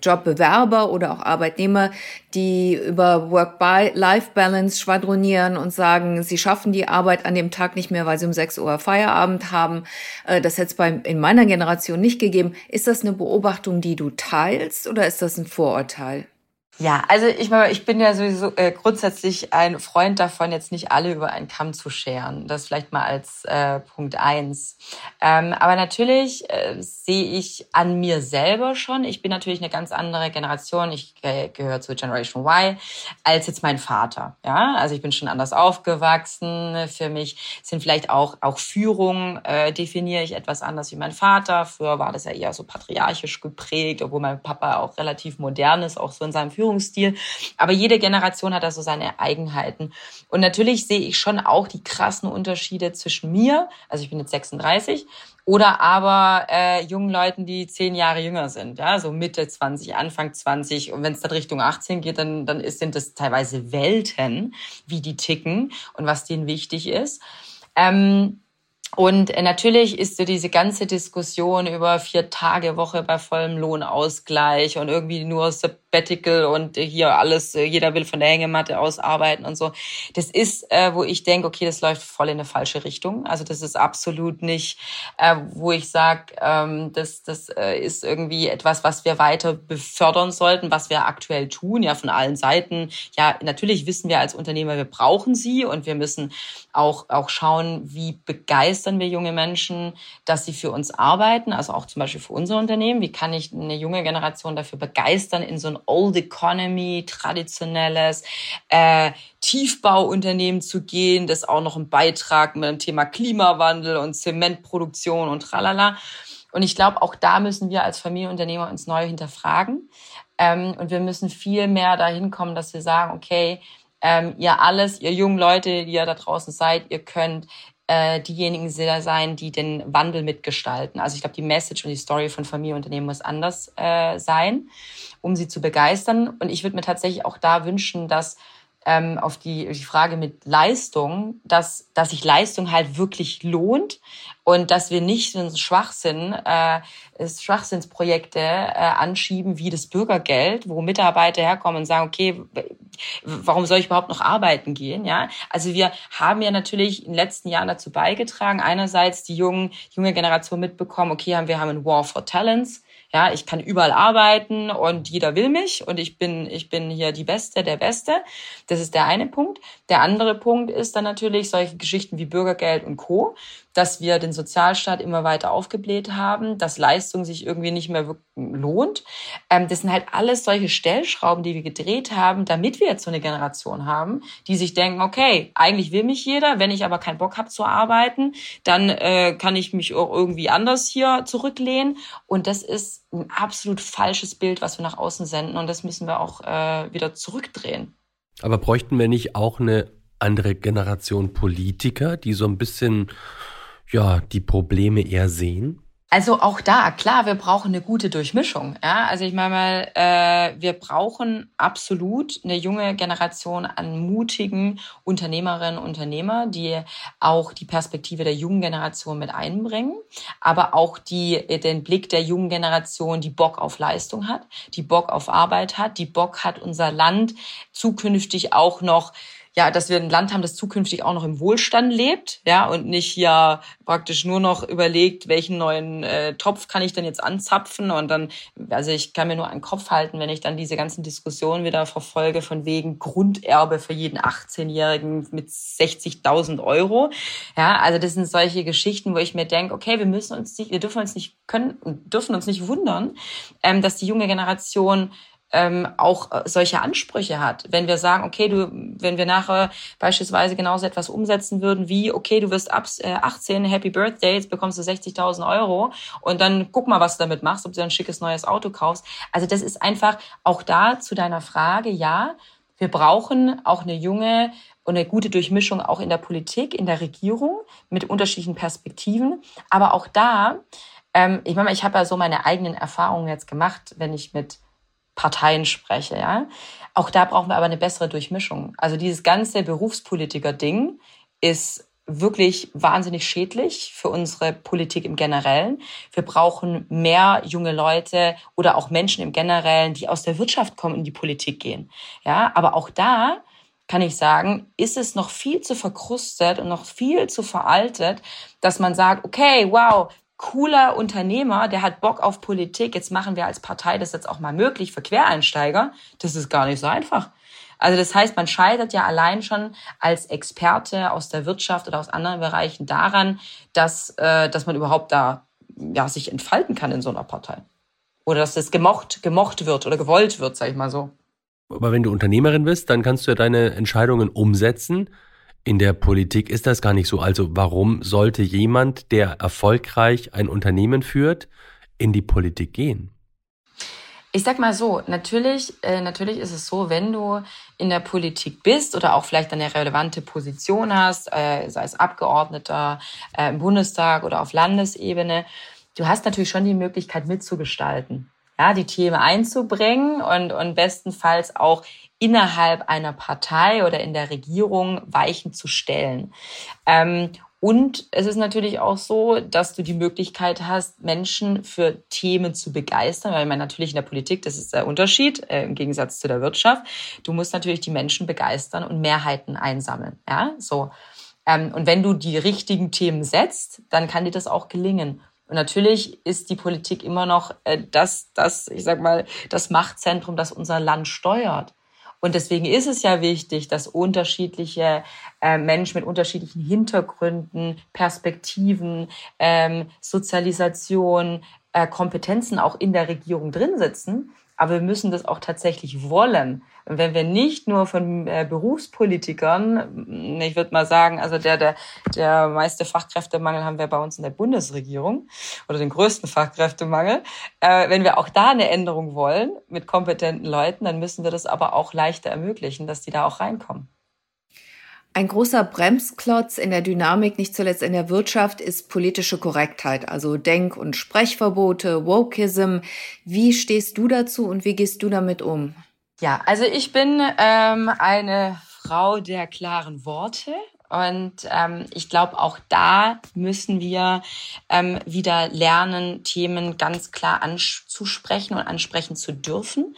Jobbewerber oder auch Arbeitnehmer, die über Work-Life-Balance schwadronieren und sagen, sie schaffen die Arbeit an dem Tag nicht mehr, weil sie um 6 Uhr Feierabend haben. Äh, das hätte es in meiner Generation nicht gegeben. Ist das eine Beobachtung, die du teilst oder ist das ein Vorurteil? Ja, also ich meine, ich bin ja sowieso äh, grundsätzlich ein Freund davon, jetzt nicht alle über einen Kamm zu scheren. Das vielleicht mal als äh, Punkt eins. Ähm, aber natürlich äh, sehe ich an mir selber schon. Ich bin natürlich eine ganz andere Generation. Ich äh, gehöre zur Generation Y als jetzt mein Vater. Ja, also ich bin schon anders aufgewachsen. Für mich sind vielleicht auch auch Führung äh, definiere ich etwas anders wie mein Vater. Früher war das ja eher so patriarchisch geprägt, obwohl mein Papa auch relativ modern ist, auch so in seinem Führung Führungsstil. Aber jede Generation hat da so seine Eigenheiten. Und natürlich sehe ich schon auch die krassen Unterschiede zwischen mir, also ich bin jetzt 36, oder aber äh, jungen Leuten, die zehn Jahre jünger sind, ja, so Mitte 20, Anfang 20. Und wenn es dann Richtung 18 geht, dann, dann ist, sind das teilweise Welten, wie die ticken und was denen wichtig ist. Ähm, und äh, natürlich ist so diese ganze Diskussion über vier Tage Woche bei vollem Lohnausgleich und irgendwie nur Sabbatical und hier alles, äh, jeder will von der Hängematte aus arbeiten und so. Das ist, äh, wo ich denke, okay, das läuft voll in eine falsche Richtung. Also das ist absolut nicht, äh, wo ich sage, ähm, das, das äh, ist irgendwie etwas, was wir weiter befördern sollten, was wir aktuell tun, ja, von allen Seiten. Ja, natürlich wissen wir als Unternehmer, wir brauchen sie und wir müssen auch, auch schauen, wie begeistern wir junge Menschen, dass sie für uns arbeiten, also auch zum Beispiel für unser Unternehmen. Wie kann ich eine junge Generation dafür begeistern, in so ein Old Economy, traditionelles äh, Tiefbauunternehmen zu gehen, das auch noch einen Beitrag mit dem Thema Klimawandel und Zementproduktion und tralala. Und ich glaube, auch da müssen wir als Familienunternehmer uns neu hinterfragen. Ähm, und wir müssen viel mehr dahin kommen, dass wir sagen, okay, ähm, ihr alles, ihr jungen Leute, die ihr da draußen seid, ihr könnt äh, diejenigen sein, die den Wandel mitgestalten. Also ich glaube, die Message und die Story von Familienunternehmen muss anders äh, sein, um sie zu begeistern. Und ich würde mir tatsächlich auch da wünschen, dass ähm, auf die, die Frage mit Leistung, dass, dass sich Leistung halt wirklich lohnt und dass wir nicht einen Schwachsinn, äh, Schwachsinnsprojekte äh, anschieben wie das Bürgergeld, wo Mitarbeiter herkommen und sagen, okay, warum soll ich überhaupt noch arbeiten gehen? Ja, also wir haben ja natürlich in den letzten Jahren dazu beigetragen, einerseits die jungen, junge Generation mitbekommen, okay, wir haben ein War for Talents, ja, ich kann überall arbeiten und jeder will mich und ich bin, ich bin hier die Beste, der Beste. Das ist der eine Punkt. Der andere Punkt ist dann natürlich solche Geschichten wie Bürgergeld und Co dass wir den Sozialstaat immer weiter aufgebläht haben, dass Leistung sich irgendwie nicht mehr lohnt. Ähm, das sind halt alles solche Stellschrauben, die wir gedreht haben, damit wir jetzt so eine Generation haben, die sich denken, okay, eigentlich will mich jeder, wenn ich aber keinen Bock habe zu arbeiten, dann äh, kann ich mich auch irgendwie anders hier zurücklehnen. Und das ist ein absolut falsches Bild, was wir nach außen senden. Und das müssen wir auch äh, wieder zurückdrehen. Aber bräuchten wir nicht auch eine andere Generation Politiker, die so ein bisschen ja, die Probleme eher sehen? Also auch da, klar, wir brauchen eine gute Durchmischung. Ja? Also ich meine mal, äh, wir brauchen absolut eine junge Generation an mutigen Unternehmerinnen und Unternehmer, die auch die Perspektive der jungen Generation mit einbringen, aber auch die, den Blick der jungen Generation, die Bock auf Leistung hat, die Bock auf Arbeit hat, die Bock hat, unser Land zukünftig auch noch ja, dass wir ein Land haben, das zukünftig auch noch im Wohlstand lebt, ja, und nicht hier praktisch nur noch überlegt, welchen neuen äh, Topf kann ich denn jetzt anzapfen und dann, also ich kann mir nur einen Kopf halten, wenn ich dann diese ganzen Diskussionen wieder verfolge von wegen Grunderbe für jeden 18-Jährigen mit 60.000 Euro, ja, also das sind solche Geschichten, wo ich mir denke, okay, wir müssen uns nicht, wir dürfen uns nicht können, dürfen uns nicht wundern, ähm, dass die junge Generation ähm, auch äh, solche Ansprüche hat. Wenn wir sagen, okay, du, wenn wir nachher beispielsweise genauso etwas umsetzen würden wie, okay, du wirst ab äh, 18, Happy Birthday, jetzt bekommst du 60.000 Euro und dann guck mal, was du damit machst, ob du ein schickes neues Auto kaufst. Also das ist einfach auch da zu deiner Frage, ja, wir brauchen auch eine junge und eine gute Durchmischung auch in der Politik, in der Regierung mit unterschiedlichen Perspektiven. Aber auch da, ähm, ich meine, ich habe ja so meine eigenen Erfahrungen jetzt gemacht, wenn ich mit Parteien spreche, ja. Auch da brauchen wir aber eine bessere Durchmischung. Also dieses ganze Berufspolitiker-Ding ist wirklich wahnsinnig schädlich für unsere Politik im Generellen. Wir brauchen mehr junge Leute oder auch Menschen im Generellen, die aus der Wirtschaft kommen in die Politik gehen. Ja, aber auch da kann ich sagen, ist es noch viel zu verkrustet und noch viel zu veraltet, dass man sagt, okay, wow, cooler Unternehmer, der hat Bock auf Politik. Jetzt machen wir als Partei das jetzt auch mal möglich für Quereinsteiger. Das ist gar nicht so einfach. Also das heißt, man scheitert ja allein schon als Experte aus der Wirtschaft oder aus anderen Bereichen daran, dass, äh, dass man überhaupt da ja, sich entfalten kann in so einer Partei. Oder dass das gemocht, gemocht wird oder gewollt wird, sag ich mal so. Aber wenn du Unternehmerin bist, dann kannst du ja deine Entscheidungen umsetzen in der Politik ist das gar nicht so. Also warum sollte jemand, der erfolgreich ein Unternehmen führt, in die Politik gehen? Ich sag mal so, natürlich, äh, natürlich ist es so, wenn du in der Politik bist oder auch vielleicht eine relevante Position hast, äh, sei es Abgeordneter äh, im Bundestag oder auf Landesebene, du hast natürlich schon die Möglichkeit mitzugestalten, ja, die Themen einzubringen und, und bestenfalls auch innerhalb einer Partei oder in der Regierung Weichen zu stellen. Ähm, und es ist natürlich auch so, dass du die Möglichkeit hast, Menschen für Themen zu begeistern, weil man natürlich in der Politik, das ist der Unterschied äh, im Gegensatz zu der Wirtschaft. Du musst natürlich die Menschen begeistern und Mehrheiten einsammeln. Ja, so. Ähm, und wenn du die richtigen Themen setzt, dann kann dir das auch gelingen. Und natürlich ist die Politik immer noch äh, das, das, ich sag mal, das Machtzentrum, das unser Land steuert. Und deswegen ist es ja wichtig, dass unterschiedliche äh, Menschen mit unterschiedlichen Hintergründen, Perspektiven, ähm, Sozialisation, äh, Kompetenzen auch in der Regierung drin sitzen. Aber wir müssen das auch tatsächlich wollen. Und wenn wir nicht nur von äh, Berufspolitikern, ich würde mal sagen, also der, der, der meiste Fachkräftemangel haben wir bei uns in der Bundesregierung oder den größten Fachkräftemangel. Äh, wenn wir auch da eine Änderung wollen mit kompetenten Leuten, dann müssen wir das aber auch leichter ermöglichen, dass die da auch reinkommen. Ein großer Bremsklotz in der Dynamik, nicht zuletzt in der Wirtschaft, ist politische Korrektheit, also Denk- und Sprechverbote, Wokeism. Wie stehst du dazu und wie gehst du damit um? Ja, also ich bin ähm, eine Frau der klaren Worte. Und ähm, ich glaube, auch da müssen wir ähm, wieder lernen, Themen ganz klar anzusprechen und ansprechen zu dürfen.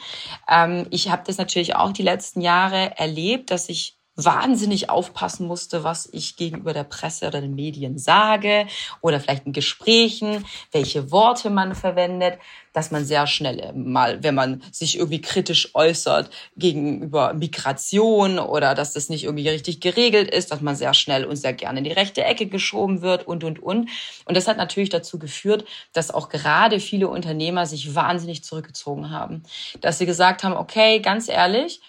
Ähm, ich habe das natürlich auch die letzten Jahre erlebt, dass ich wahnsinnig aufpassen musste, was ich gegenüber der Presse oder den Medien sage oder vielleicht in Gesprächen, welche Worte man verwendet, dass man sehr schnell mal, wenn man sich irgendwie kritisch äußert gegenüber Migration oder dass das nicht irgendwie richtig geregelt ist, dass man sehr schnell und sehr gerne in die rechte Ecke geschoben wird und, und, und. Und das hat natürlich dazu geführt, dass auch gerade viele Unternehmer sich wahnsinnig zurückgezogen haben, dass sie gesagt haben, okay, ganz ehrlich, ähm,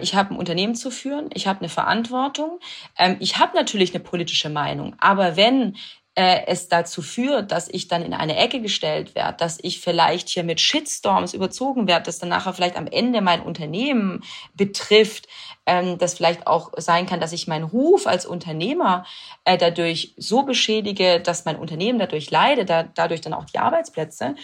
ich habe ein Unternehmen zu führen, ich habe eine Verantwortung, ähm, ich habe natürlich eine politische Meinung, aber wenn äh, es dazu führt, dass ich dann in eine Ecke gestellt werde, dass ich vielleicht hier mit Shitstorms überzogen werde, dass dann nachher vielleicht am Ende mein Unternehmen betrifft, ähm, dass vielleicht auch sein kann, dass ich meinen Ruf als Unternehmer äh, dadurch so beschädige, dass mein Unternehmen dadurch leidet, da, dadurch dann auch die Arbeitsplätze.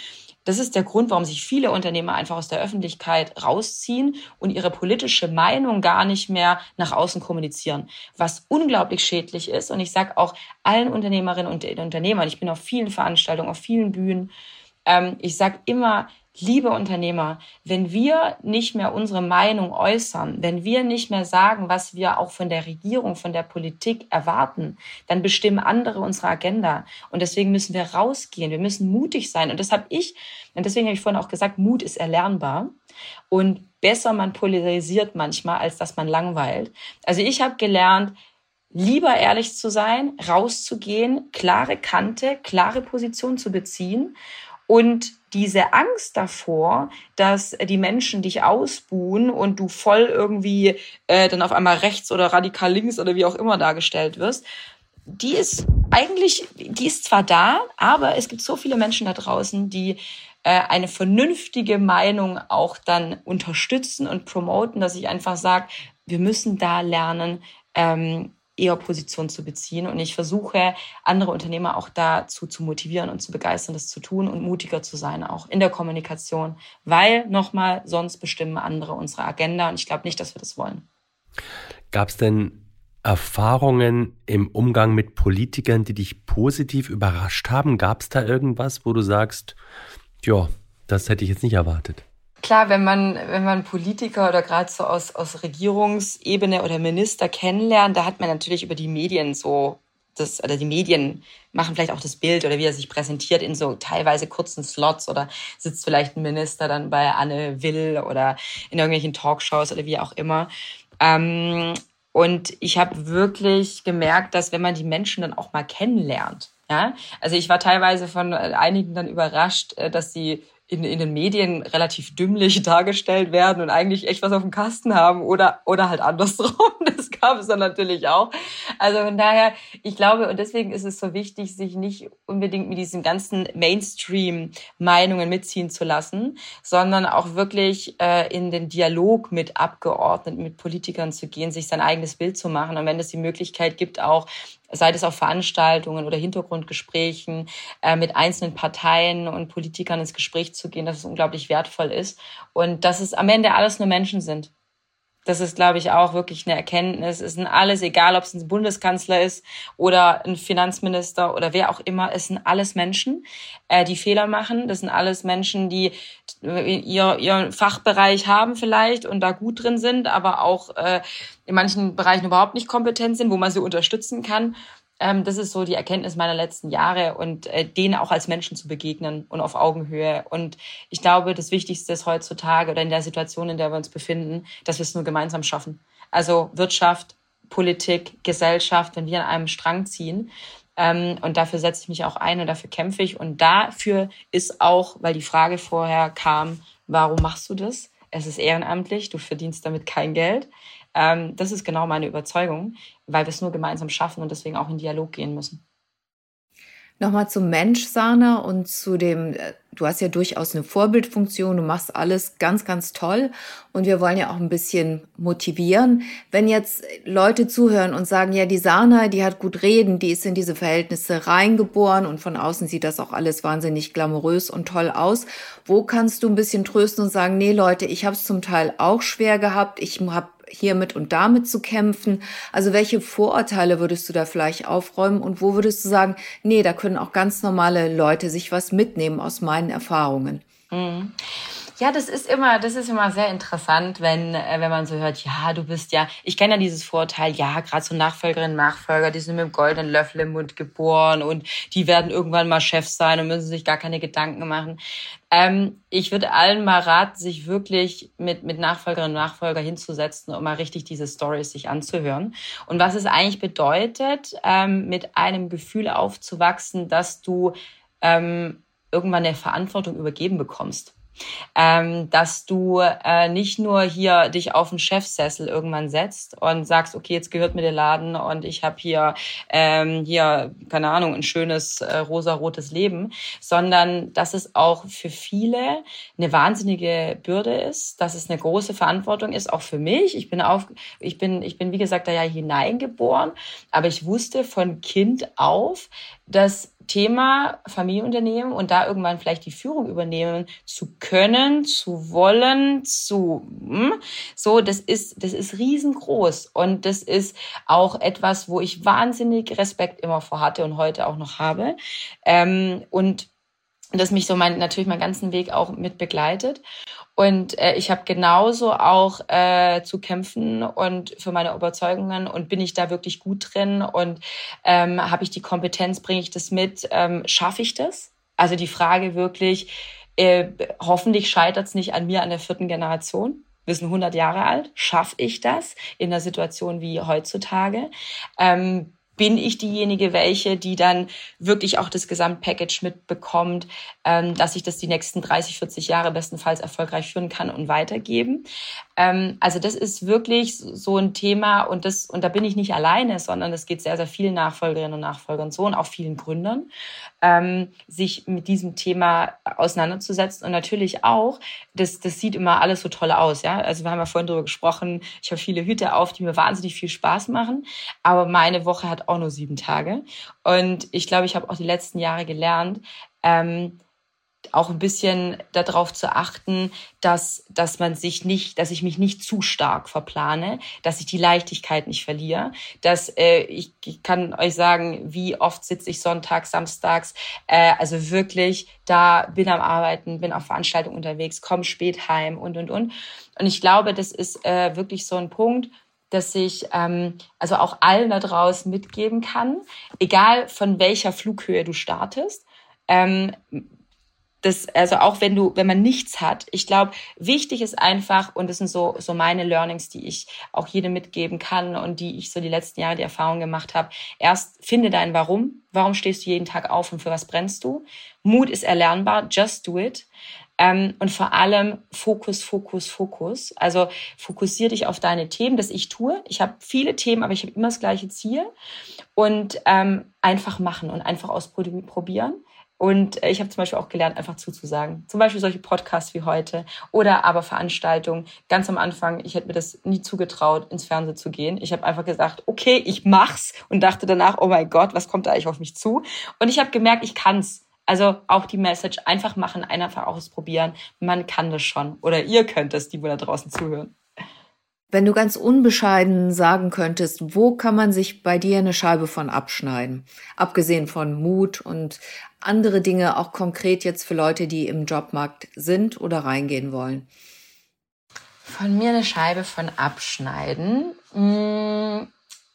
Das ist der Grund, warum sich viele Unternehmer einfach aus der Öffentlichkeit rausziehen und ihre politische Meinung gar nicht mehr nach außen kommunizieren, was unglaublich schädlich ist. Und ich sage auch allen Unternehmerinnen und Unternehmern, ich bin auf vielen Veranstaltungen, auf vielen Bühnen, ähm, ich sage immer, liebe Unternehmer, wenn wir nicht mehr unsere Meinung äußern, wenn wir nicht mehr sagen, was wir auch von der Regierung, von der Politik erwarten, dann bestimmen andere unsere Agenda. Und deswegen müssen wir rausgehen, wir müssen mutig sein. Und das habe ich, und deswegen habe ich vorhin auch gesagt, Mut ist erlernbar. Und besser man polarisiert manchmal, als dass man langweilt. Also ich habe gelernt, lieber ehrlich zu sein, rauszugehen, klare Kante, klare Position zu beziehen und diese Angst davor, dass die Menschen dich ausbuhen und du voll irgendwie äh, dann auf einmal rechts oder radikal links oder wie auch immer dargestellt wirst, die ist eigentlich, die ist zwar da, aber es gibt so viele Menschen da draußen, die äh, eine vernünftige Meinung auch dann unterstützen und promoten, dass ich einfach sage, wir müssen da lernen, ähm, eher Position zu beziehen. Und ich versuche, andere Unternehmer auch dazu zu motivieren und zu begeistern, das zu tun und mutiger zu sein, auch in der Kommunikation. Weil, nochmal, sonst bestimmen andere unsere Agenda. Und ich glaube nicht, dass wir das wollen. Gab es denn Erfahrungen im Umgang mit Politikern, die dich positiv überrascht haben? Gab es da irgendwas, wo du sagst, ja, das hätte ich jetzt nicht erwartet? Klar, wenn man, wenn man Politiker oder gerade so aus, aus Regierungsebene oder Minister kennenlernt, da hat man natürlich über die Medien so das, oder die Medien machen vielleicht auch das Bild oder wie er sich präsentiert in so teilweise kurzen Slots oder sitzt vielleicht ein Minister dann bei Anne Will oder in irgendwelchen Talkshows oder wie auch immer. Ähm, und ich habe wirklich gemerkt, dass wenn man die Menschen dann auch mal kennenlernt, ja, also ich war teilweise von einigen dann überrascht, äh, dass sie in, in den Medien relativ dümmlich dargestellt werden und eigentlich echt was auf dem Kasten haben oder, oder halt andersrum. Das gab es dann natürlich auch. Also von daher, ich glaube, und deswegen ist es so wichtig, sich nicht unbedingt mit diesen ganzen Mainstream-Meinungen mitziehen zu lassen, sondern auch wirklich äh, in den Dialog mit Abgeordneten, mit Politikern zu gehen, sich sein eigenes Bild zu machen. Und wenn es die Möglichkeit gibt, auch sei es auf Veranstaltungen oder Hintergrundgesprächen äh, mit einzelnen Parteien und Politikern ins Gespräch zu gehen, dass es unglaublich wertvoll ist und dass es am Ende alles nur Menschen sind. Das ist, glaube ich, auch wirklich eine Erkenntnis. Es sind alles, egal ob es ein Bundeskanzler ist oder ein Finanzminister oder wer auch immer, es sind alles Menschen, äh, die Fehler machen. Das sind alles Menschen, die ihr, ihren Fachbereich haben vielleicht und da gut drin sind, aber auch äh, in manchen Bereichen überhaupt nicht kompetent sind, wo man sie unterstützen kann. Ähm, das ist so die Erkenntnis meiner letzten Jahre und äh, denen auch als Menschen zu begegnen und auf Augenhöhe. Und ich glaube, das Wichtigste ist heutzutage oder in der Situation, in der wir uns befinden, dass wir es nur gemeinsam schaffen. Also Wirtschaft, Politik, Gesellschaft, wenn wir an einem Strang ziehen. Ähm, und dafür setze ich mich auch ein und dafür kämpfe ich. Und dafür ist auch, weil die Frage vorher kam, warum machst du das? Es ist ehrenamtlich, du verdienst damit kein Geld. Ähm, das ist genau meine Überzeugung, weil wir es nur gemeinsam schaffen und deswegen auch in Dialog gehen müssen. Nochmal zum Mensch, Sana, und zu dem, äh, du hast ja durchaus eine Vorbildfunktion, du machst alles ganz, ganz toll und wir wollen ja auch ein bisschen motivieren. Wenn jetzt Leute zuhören und sagen, ja, die Sana, die hat gut reden, die ist in diese Verhältnisse reingeboren und von außen sieht das auch alles wahnsinnig glamourös und toll aus. Wo kannst du ein bisschen trösten und sagen, nee Leute, ich habe es zum Teil auch schwer gehabt, ich habe hiermit und damit zu kämpfen. Also welche Vorurteile würdest du da vielleicht aufräumen und wo würdest du sagen, nee, da können auch ganz normale Leute sich was mitnehmen aus meinen Erfahrungen? Mhm. Ja, das ist immer, das ist immer sehr interessant, wenn, äh, wenn man so hört, ja, du bist ja, ich kenne ja dieses Vorteil, ja, gerade so Nachfolgerinnen, Nachfolger, die sind mit dem goldenen Löffel im Mund geboren und die werden irgendwann mal Chef sein und müssen sich gar keine Gedanken machen. Ähm, ich würde allen mal raten, sich wirklich mit, mit Nachfolgerinnen und Nachfolger hinzusetzen und mal richtig diese Stories sich anzuhören. Und was es eigentlich bedeutet, ähm, mit einem Gefühl aufzuwachsen, dass du ähm, irgendwann eine Verantwortung übergeben bekommst ähm, dass du äh, nicht nur hier dich auf den Chefsessel irgendwann setzt und sagst, okay, jetzt gehört mir der Laden und ich habe hier ähm, hier keine Ahnung ein schönes äh, rosarotes Leben, sondern dass es auch für viele eine wahnsinnige Bürde ist, dass es eine große Verantwortung ist, auch für mich. Ich bin auf, ich bin ich bin wie gesagt da ja hineingeboren, aber ich wusste von Kind auf, das Thema Familienunternehmen und da irgendwann vielleicht die Führung übernehmen zu können, zu wollen, zu hm, so, das ist das ist riesengroß und das ist auch etwas, wo ich wahnsinnig Respekt immer vor hatte und heute auch noch habe. Ähm, und das mich so mein natürlich meinen ganzen Weg auch mit begleitet und äh, ich habe genauso auch äh, zu kämpfen und für meine Überzeugungen und bin ich da wirklich gut drin und ähm, habe ich die Kompetenz, bringe ich das mit, ähm, schaffe ich das? Also die Frage wirklich, äh, hoffentlich scheitert es nicht an mir, an der vierten Generation. Wir sind 100 Jahre alt. Schaffe ich das in einer Situation wie heutzutage? Ähm, bin ich diejenige welche, die dann wirklich auch das Gesamtpackage mitbekommt, ähm, dass ich das die nächsten 30, 40 Jahre bestenfalls erfolgreich führen kann und weitergeben. Ähm, also das ist wirklich so ein Thema und das und da bin ich nicht alleine, sondern es geht sehr, sehr vielen Nachfolgerinnen und Nachfolgern so und auch vielen Gründern, ähm, sich mit diesem Thema auseinanderzusetzen. Und natürlich auch, das, das sieht immer alles so toll aus, ja. Also wir haben ja vorhin darüber gesprochen, ich habe viele Hüte auf, die mir wahnsinnig viel Spaß machen, aber meine Woche hat auch nur sieben Tage. Und ich glaube, ich habe auch die letzten Jahre gelernt, ähm, auch ein bisschen darauf zu achten, dass, dass man sich nicht, dass ich mich nicht zu stark verplane, dass ich die Leichtigkeit nicht verliere, dass äh, ich, ich kann euch sagen, wie oft sitze ich sonntags, samstags, äh, also wirklich da bin am Arbeiten, bin auf Veranstaltungen unterwegs, komme spät heim und und und. Und ich glaube, das ist äh, wirklich so ein Punkt, dass ich ähm, also auch allen da draußen mitgeben kann, egal von welcher Flughöhe du startest. Ähm, das, also auch wenn du, wenn man nichts hat, ich glaube, wichtig ist einfach, und das sind so, so meine Learnings, die ich auch jedem mitgeben kann und die ich so die letzten Jahre die Erfahrung gemacht habe. Erst finde dein Warum. Warum stehst du jeden Tag auf und für was brennst du? Mut ist erlernbar, just do it. Ähm, und vor allem Fokus, Fokus, Fokus. Also fokussiere dich auf deine Themen, das ich tue. Ich habe viele Themen, aber ich habe immer das gleiche Ziel. Und ähm, einfach machen und einfach ausprobieren. Und äh, ich habe zum Beispiel auch gelernt, einfach zuzusagen. Zum Beispiel solche Podcasts wie heute oder aber Veranstaltungen. Ganz am Anfang, ich hätte mir das nie zugetraut, ins Fernsehen zu gehen. Ich habe einfach gesagt, okay, ich mach's und dachte danach, oh mein Gott, was kommt da eigentlich auf mich zu? Und ich habe gemerkt, ich kann's. Also auch die Message, einfach machen, einfach ausprobieren. Man kann das schon. Oder ihr könnt es, die wohl da draußen zuhören. Wenn du ganz unbescheiden sagen könntest, wo kann man sich bei dir eine Scheibe von abschneiden? Abgesehen von Mut und andere Dinge, auch konkret jetzt für Leute, die im Jobmarkt sind oder reingehen wollen. Von mir eine Scheibe von abschneiden, mm,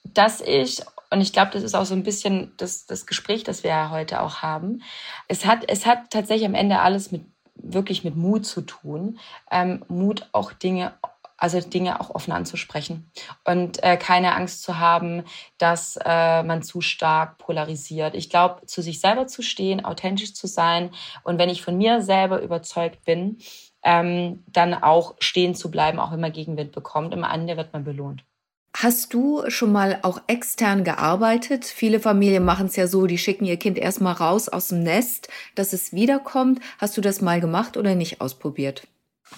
dass ich und ich glaube, das ist auch so ein bisschen das, das Gespräch, das wir ja heute auch haben. Es hat, es hat tatsächlich am Ende alles mit wirklich mit Mut zu tun. Ähm, Mut, auch Dinge also Dinge auch offen anzusprechen und äh, keine Angst zu haben, dass äh, man zu stark polarisiert. Ich glaube, zu sich selber zu stehen, authentisch zu sein und wenn ich von mir selber überzeugt bin, ähm, dann auch stehen zu bleiben, auch wenn man Gegenwind bekommt. Im Ende wird man belohnt. Hast du schon mal auch extern gearbeitet? Viele Familien machen es ja so, die schicken ihr Kind erstmal raus aus dem Nest, dass es wiederkommt. Hast du das mal gemacht oder nicht ausprobiert?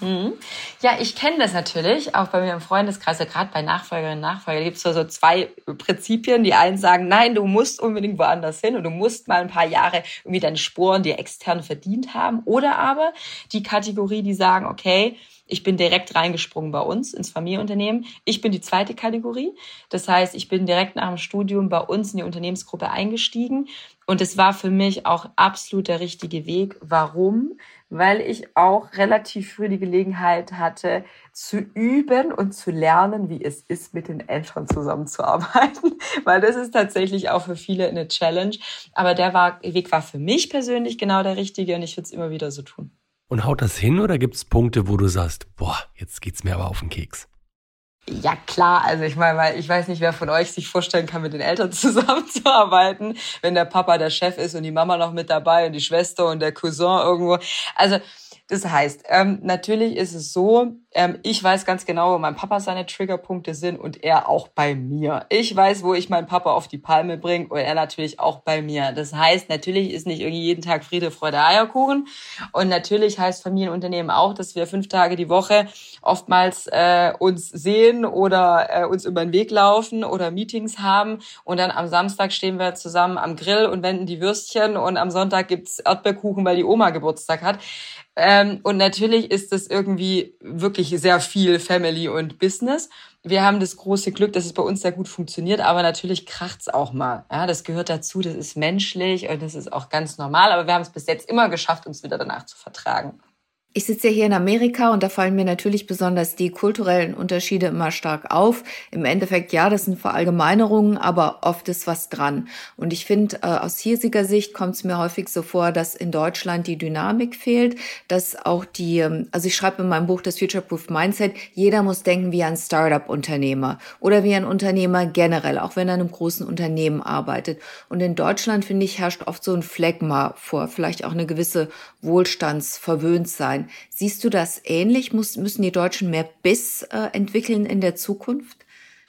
Mhm. Ja, ich kenne das natürlich, auch bei mir im Freundeskreis, gerade bei Nachfolgerinnen und Nachfolgern gibt es so zwei Prinzipien. Die einen sagen, nein, du musst unbedingt woanders hin und du musst mal ein paar Jahre irgendwie deine Sporen dir extern verdient haben. Oder aber die Kategorie, die sagen, okay, ich bin direkt reingesprungen bei uns ins Familienunternehmen. Ich bin die zweite Kategorie. Das heißt, ich bin direkt nach dem Studium bei uns in die Unternehmensgruppe eingestiegen. Und es war für mich auch absolut der richtige Weg. Warum? Weil ich auch relativ früh die Gelegenheit hatte, zu üben und zu lernen, wie es ist, mit den Eltern zusammenzuarbeiten. Weil das ist tatsächlich auch für viele eine Challenge. Aber der Weg war für mich persönlich genau der richtige und ich würde es immer wieder so tun. Und haut das hin oder gibt es Punkte, wo du sagst, boah, jetzt geht's mir aber auf den Keks? Ja, klar. Also ich meine, weil ich weiß nicht, wer von euch sich vorstellen kann, mit den Eltern zusammenzuarbeiten, wenn der Papa der Chef ist und die Mama noch mit dabei und die Schwester und der Cousin irgendwo. Also das heißt, ähm, natürlich ist es so, ähm, ich weiß ganz genau, wo mein Papa seine Triggerpunkte sind und er auch bei mir. Ich weiß, wo ich meinen Papa auf die Palme bringe und er natürlich auch bei mir. Das heißt, natürlich ist nicht irgendwie jeden Tag Friede, Freude, Eierkuchen. Und natürlich heißt Familienunternehmen auch, dass wir fünf Tage die Woche oftmals äh, uns sehen oder äh, uns über den Weg laufen oder Meetings haben. Und dann am Samstag stehen wir zusammen am Grill und wenden die Würstchen und am Sonntag gibt's Erdbeerkuchen, weil die Oma Geburtstag hat. Ähm, und natürlich ist das irgendwie wirklich sehr viel Family und Business. Wir haben das große Glück, dass es bei uns sehr gut funktioniert, aber natürlich kracht's auch mal. Ja, das gehört dazu, das ist menschlich und das ist auch ganz normal, aber wir haben es bis jetzt immer geschafft, uns wieder danach zu vertragen. Ich sitze ja hier in Amerika und da fallen mir natürlich besonders die kulturellen Unterschiede immer stark auf. Im Endeffekt, ja, das sind Verallgemeinerungen, aber oft ist was dran. Und ich finde, äh, aus hiesiger Sicht kommt es mir häufig so vor, dass in Deutschland die Dynamik fehlt, dass auch die, ähm, also ich schreibe in meinem Buch das Future Proof Mindset, jeder muss denken wie ein Startup-Unternehmer oder wie ein Unternehmer generell, auch wenn er in einem großen Unternehmen arbeitet. Und in Deutschland, finde ich, herrscht oft so ein Phlegma vor, vielleicht auch eine gewisse Wohlstandsverwöhnt sein. Siehst du das ähnlich? Muss, müssen die Deutschen mehr Biss äh, entwickeln in der Zukunft?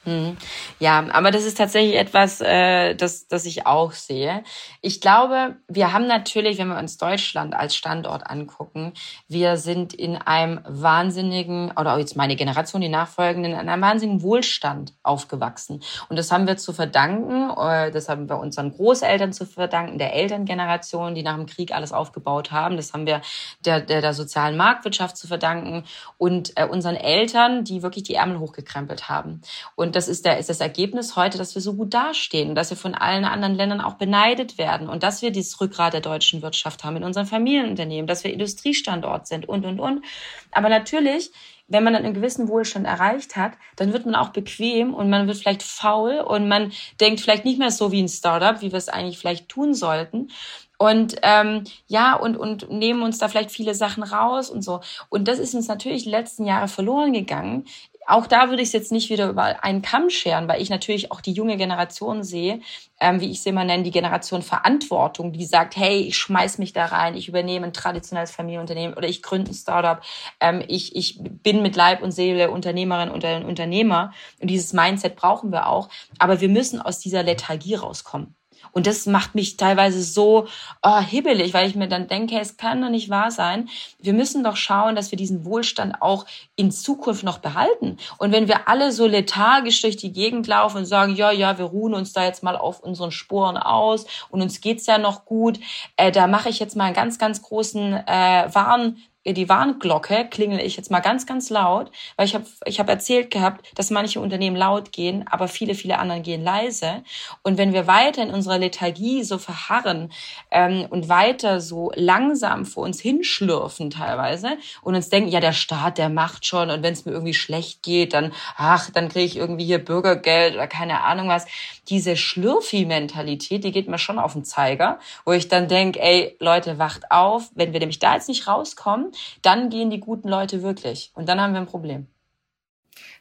Mhm. Ja, aber das ist tatsächlich etwas, äh, das, das ich auch sehe. Ich glaube, wir haben natürlich, wenn wir uns Deutschland als Standort angucken, wir sind in einem wahnsinnigen, oder auch jetzt meine Generation, die Nachfolgenden, in einem wahnsinnigen Wohlstand aufgewachsen. Und das haben wir zu verdanken, äh, das haben wir unseren Großeltern zu verdanken, der Elterngeneration, die nach dem Krieg alles aufgebaut haben. Das haben wir der, der, der sozialen Marktwirtschaft zu verdanken und äh, unseren Eltern, die wirklich die Ärmel hochgekrempelt haben. Und das ist, der, ist das Ergebnis heute, dass wir so gut dastehen dass wir von allen anderen Ländern auch beneidet werden und dass wir dieses Rückgrat der deutschen Wirtschaft haben in unseren Familienunternehmen, dass wir Industriestandort sind und, und, und. Aber natürlich, wenn man dann einen gewissen Wohlstand erreicht hat, dann wird man auch bequem und man wird vielleicht faul und man denkt vielleicht nicht mehr so wie ein Startup, wie wir es eigentlich vielleicht tun sollten. Und ähm, ja, und, und nehmen uns da vielleicht viele Sachen raus und so. Und das ist uns natürlich die letzten Jahre verloren gegangen auch da würde ich es jetzt nicht wieder über einen Kamm scheren, weil ich natürlich auch die junge Generation sehe, ähm, wie ich sie immer nenne, die Generation Verantwortung, die sagt, hey, ich schmeiß mich da rein, ich übernehme ein traditionelles Familienunternehmen oder ich gründe ein Startup, ähm, ich, ich bin mit Leib und Seele Unternehmerin und Unternehmer. Und dieses Mindset brauchen wir auch. Aber wir müssen aus dieser Lethargie rauskommen. Und das macht mich teilweise so oh, hibbelig, weil ich mir dann denke, es kann doch nicht wahr sein. Wir müssen doch schauen, dass wir diesen Wohlstand auch in Zukunft noch behalten. Und wenn wir alle so lethargisch durch die Gegend laufen und sagen, ja, ja, wir ruhen uns da jetzt mal auf unseren Spuren aus und uns geht's ja noch gut, äh, da mache ich jetzt mal einen ganz, ganz großen äh, Warn die Warnglocke klingel ich jetzt mal ganz, ganz laut, weil ich habe ich hab erzählt gehabt, dass manche Unternehmen laut gehen, aber viele, viele anderen gehen leise. Und wenn wir weiter in unserer Lethargie so verharren ähm, und weiter so langsam vor uns hinschlürfen teilweise und uns denken, ja, der Staat, der macht schon und wenn es mir irgendwie schlecht geht, dann, ach, dann kriege ich irgendwie hier Bürgergeld oder keine Ahnung was. Diese Schlürfi-Mentalität, die geht mir schon auf den Zeiger, wo ich dann denke, ey, Leute, wacht auf, wenn wir nämlich da jetzt nicht rauskommen, dann gehen die guten Leute wirklich. Und dann haben wir ein Problem.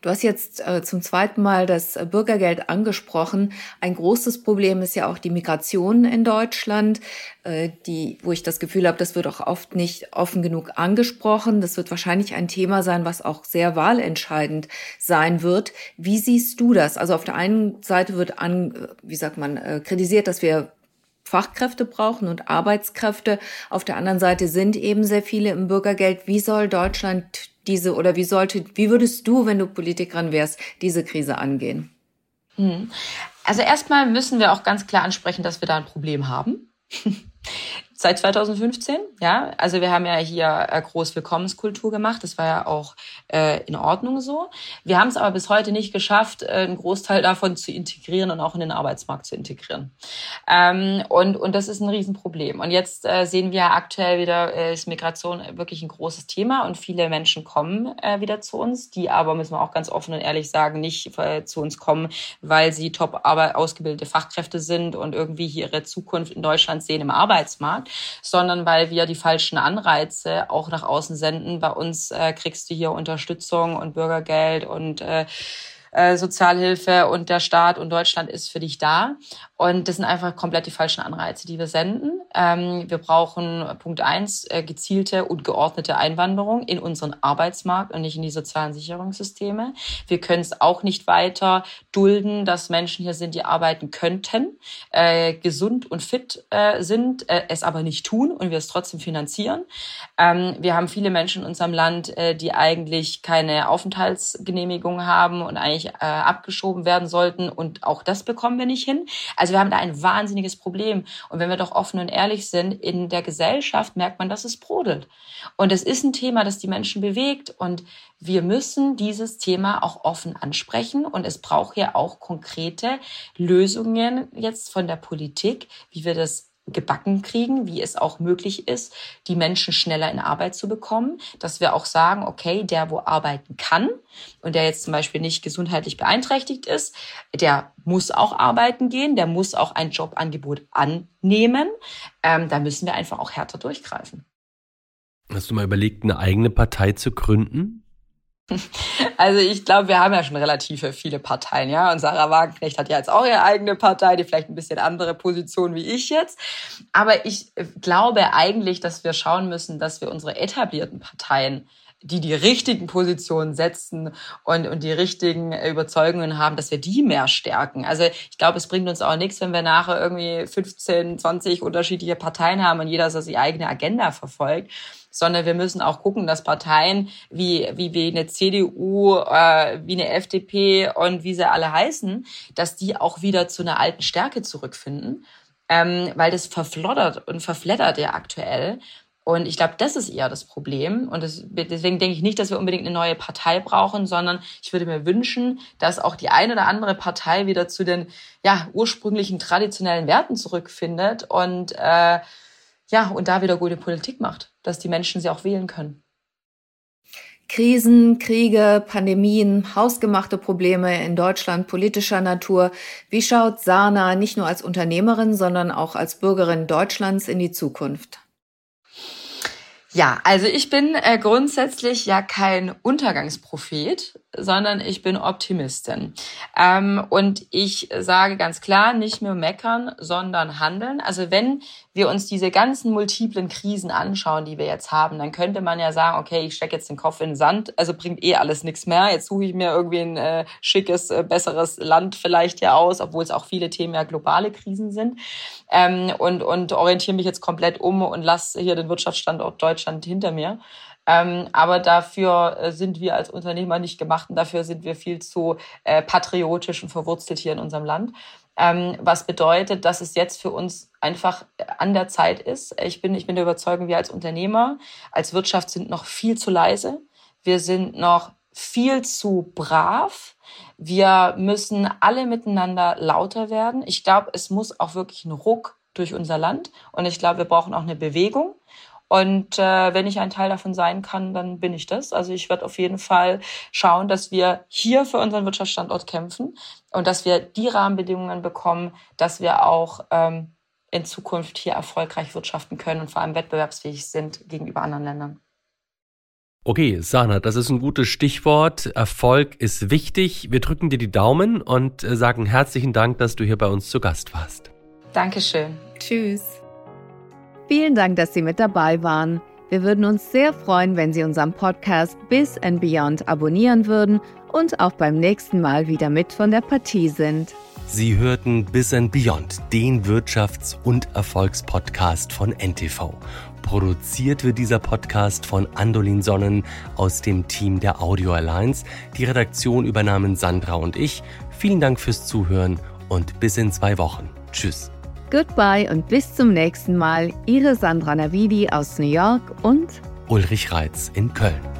Du hast jetzt äh, zum zweiten Mal das Bürgergeld angesprochen. Ein großes Problem ist ja auch die Migration in Deutschland, äh, die, wo ich das Gefühl habe, das wird auch oft nicht offen genug angesprochen. Das wird wahrscheinlich ein Thema sein, was auch sehr wahlentscheidend sein wird. Wie siehst du das? Also auf der einen Seite wird an, äh, wie sagt man, äh, kritisiert, dass wir Fachkräfte brauchen und Arbeitskräfte. Auf der anderen Seite sind eben sehr viele im Bürgergeld. Wie soll Deutschland diese oder wie sollte, wie würdest du, wenn du Politikerin wärst, diese Krise angehen? Hm. Also erstmal müssen wir auch ganz klar ansprechen, dass wir da ein Problem haben. Seit 2015. Ja, also wir haben ja hier äh, groß Willkommenskultur gemacht. Das war ja auch äh, in Ordnung so. Wir haben es aber bis heute nicht geschafft, äh, einen Großteil davon zu integrieren und auch in den Arbeitsmarkt zu integrieren. Ähm, und und das ist ein Riesenproblem. Und jetzt äh, sehen wir aktuell wieder äh, ist Migration wirklich ein großes Thema und viele Menschen kommen äh, wieder zu uns, die aber müssen wir auch ganz offen und ehrlich sagen nicht äh, zu uns kommen, weil sie top aber ausgebildete Fachkräfte sind und irgendwie hier ihre Zukunft in Deutschland sehen im Arbeitsmarkt sondern weil wir die falschen Anreize auch nach außen senden. Bei uns äh, kriegst du hier Unterstützung und Bürgergeld und äh, äh, Sozialhilfe und der Staat und Deutschland ist für dich da. Und das sind einfach komplett die falschen Anreize, die wir senden. Ähm, wir brauchen Punkt eins äh, gezielte und geordnete Einwanderung in unseren Arbeitsmarkt und nicht in die sozialen Sicherungssysteme. Wir können es auch nicht weiter dulden, dass Menschen hier sind, die arbeiten könnten, äh, gesund und fit äh, sind, äh, es aber nicht tun und wir es trotzdem finanzieren. Ähm, wir haben viele Menschen in unserem Land, äh, die eigentlich keine Aufenthaltsgenehmigung haben und eigentlich äh, abgeschoben werden sollten und auch das bekommen wir nicht hin. Also wir haben da ein wahnsinniges Problem. Und wenn wir doch offen und ehrlich sind, in der Gesellschaft merkt man, dass es brodelt. Und es ist ein Thema, das die Menschen bewegt. Und wir müssen dieses Thema auch offen ansprechen. Und es braucht ja auch konkrete Lösungen jetzt von der Politik, wie wir das gebacken kriegen, wie es auch möglich ist, die Menschen schneller in Arbeit zu bekommen, dass wir auch sagen, okay, der, wo arbeiten kann und der jetzt zum Beispiel nicht gesundheitlich beeinträchtigt ist, der muss auch arbeiten gehen, der muss auch ein Jobangebot annehmen. Ähm, da müssen wir einfach auch härter durchgreifen. Hast du mal überlegt, eine eigene Partei zu gründen? Also ich glaube, wir haben ja schon relativ viele Parteien, ja. Und Sarah Wagenknecht hat ja jetzt auch ihre eigene Partei, die vielleicht ein bisschen andere Position wie ich jetzt. Aber ich glaube eigentlich, dass wir schauen müssen, dass wir unsere etablierten Parteien die die richtigen Positionen setzen und, und die richtigen Überzeugungen haben, dass wir die mehr stärken. Also ich glaube, es bringt uns auch nichts, wenn wir nachher irgendwie 15, 20 unterschiedliche Parteien haben und jeder so die eigene Agenda verfolgt sondern wir müssen auch gucken, dass Parteien wie, wie, wie eine CDU, äh, wie eine FDP und wie sie alle heißen, dass die auch wieder zu einer alten Stärke zurückfinden, ähm, weil das verfloddert und verfleddert ja aktuell. Und ich glaube, das ist eher das Problem. Und das, deswegen denke ich nicht, dass wir unbedingt eine neue Partei brauchen, sondern ich würde mir wünschen, dass auch die eine oder andere Partei wieder zu den ja, ursprünglichen traditionellen Werten zurückfindet und äh, ja, und da wieder gute Politik macht, dass die Menschen sie auch wählen können. Krisen, Kriege, Pandemien, hausgemachte Probleme in Deutschland politischer Natur. Wie schaut Sana nicht nur als Unternehmerin, sondern auch als Bürgerin Deutschlands in die Zukunft? Ja, also ich bin äh, grundsätzlich ja kein Untergangsprophet, sondern ich bin Optimistin. Ähm, und ich sage ganz klar, nicht mehr meckern, sondern handeln. Also wenn wir uns diese ganzen multiplen Krisen anschauen, die wir jetzt haben, dann könnte man ja sagen, okay, ich stecke jetzt den Kopf in den Sand, also bringt eh alles nichts mehr. Jetzt suche ich mir irgendwie ein äh, schickes, äh, besseres Land vielleicht ja aus, obwohl es auch viele Themen ja globale Krisen sind. Ähm, und, und orientiere mich jetzt komplett um und lasse hier den Wirtschaftsstandort Deutschland hinter mir. Ähm, aber dafür äh, sind wir als Unternehmer nicht gemacht und dafür sind wir viel zu äh, patriotisch und verwurzelt hier in unserem Land. Ähm, was bedeutet, dass es jetzt für uns einfach an der Zeit ist. Ich bin, ich bin der Überzeugung, wir als Unternehmer, als Wirtschaft sind noch viel zu leise. Wir sind noch viel zu brav. Wir müssen alle miteinander lauter werden. Ich glaube, es muss auch wirklich ein Ruck durch unser Land. Und ich glaube, wir brauchen auch eine Bewegung. Und äh, wenn ich ein Teil davon sein kann, dann bin ich das. Also ich werde auf jeden Fall schauen, dass wir hier für unseren Wirtschaftsstandort kämpfen und dass wir die Rahmenbedingungen bekommen, dass wir auch ähm, in Zukunft hier erfolgreich wirtschaften können und vor allem wettbewerbsfähig sind gegenüber anderen Ländern. Okay, Sana, das ist ein gutes Stichwort. Erfolg ist wichtig. Wir drücken dir die Daumen und äh, sagen herzlichen Dank, dass du hier bei uns zu Gast warst. Dankeschön. Tschüss. Vielen Dank, dass Sie mit dabei waren. Wir würden uns sehr freuen, wenn Sie unseren Podcast Bis and Beyond abonnieren würden und auch beim nächsten Mal wieder mit von der Partie sind. Sie hörten Bis and Beyond, den Wirtschafts- und Erfolgspodcast von NTV. Produziert wird dieser Podcast von Andolin Sonnen aus dem Team der Audio Alliance. Die Redaktion übernahmen Sandra und ich. Vielen Dank fürs Zuhören und bis in zwei Wochen. Tschüss. Goodbye und bis zum nächsten Mal. Ihre Sandra Navidi aus New York und Ulrich Reitz in Köln.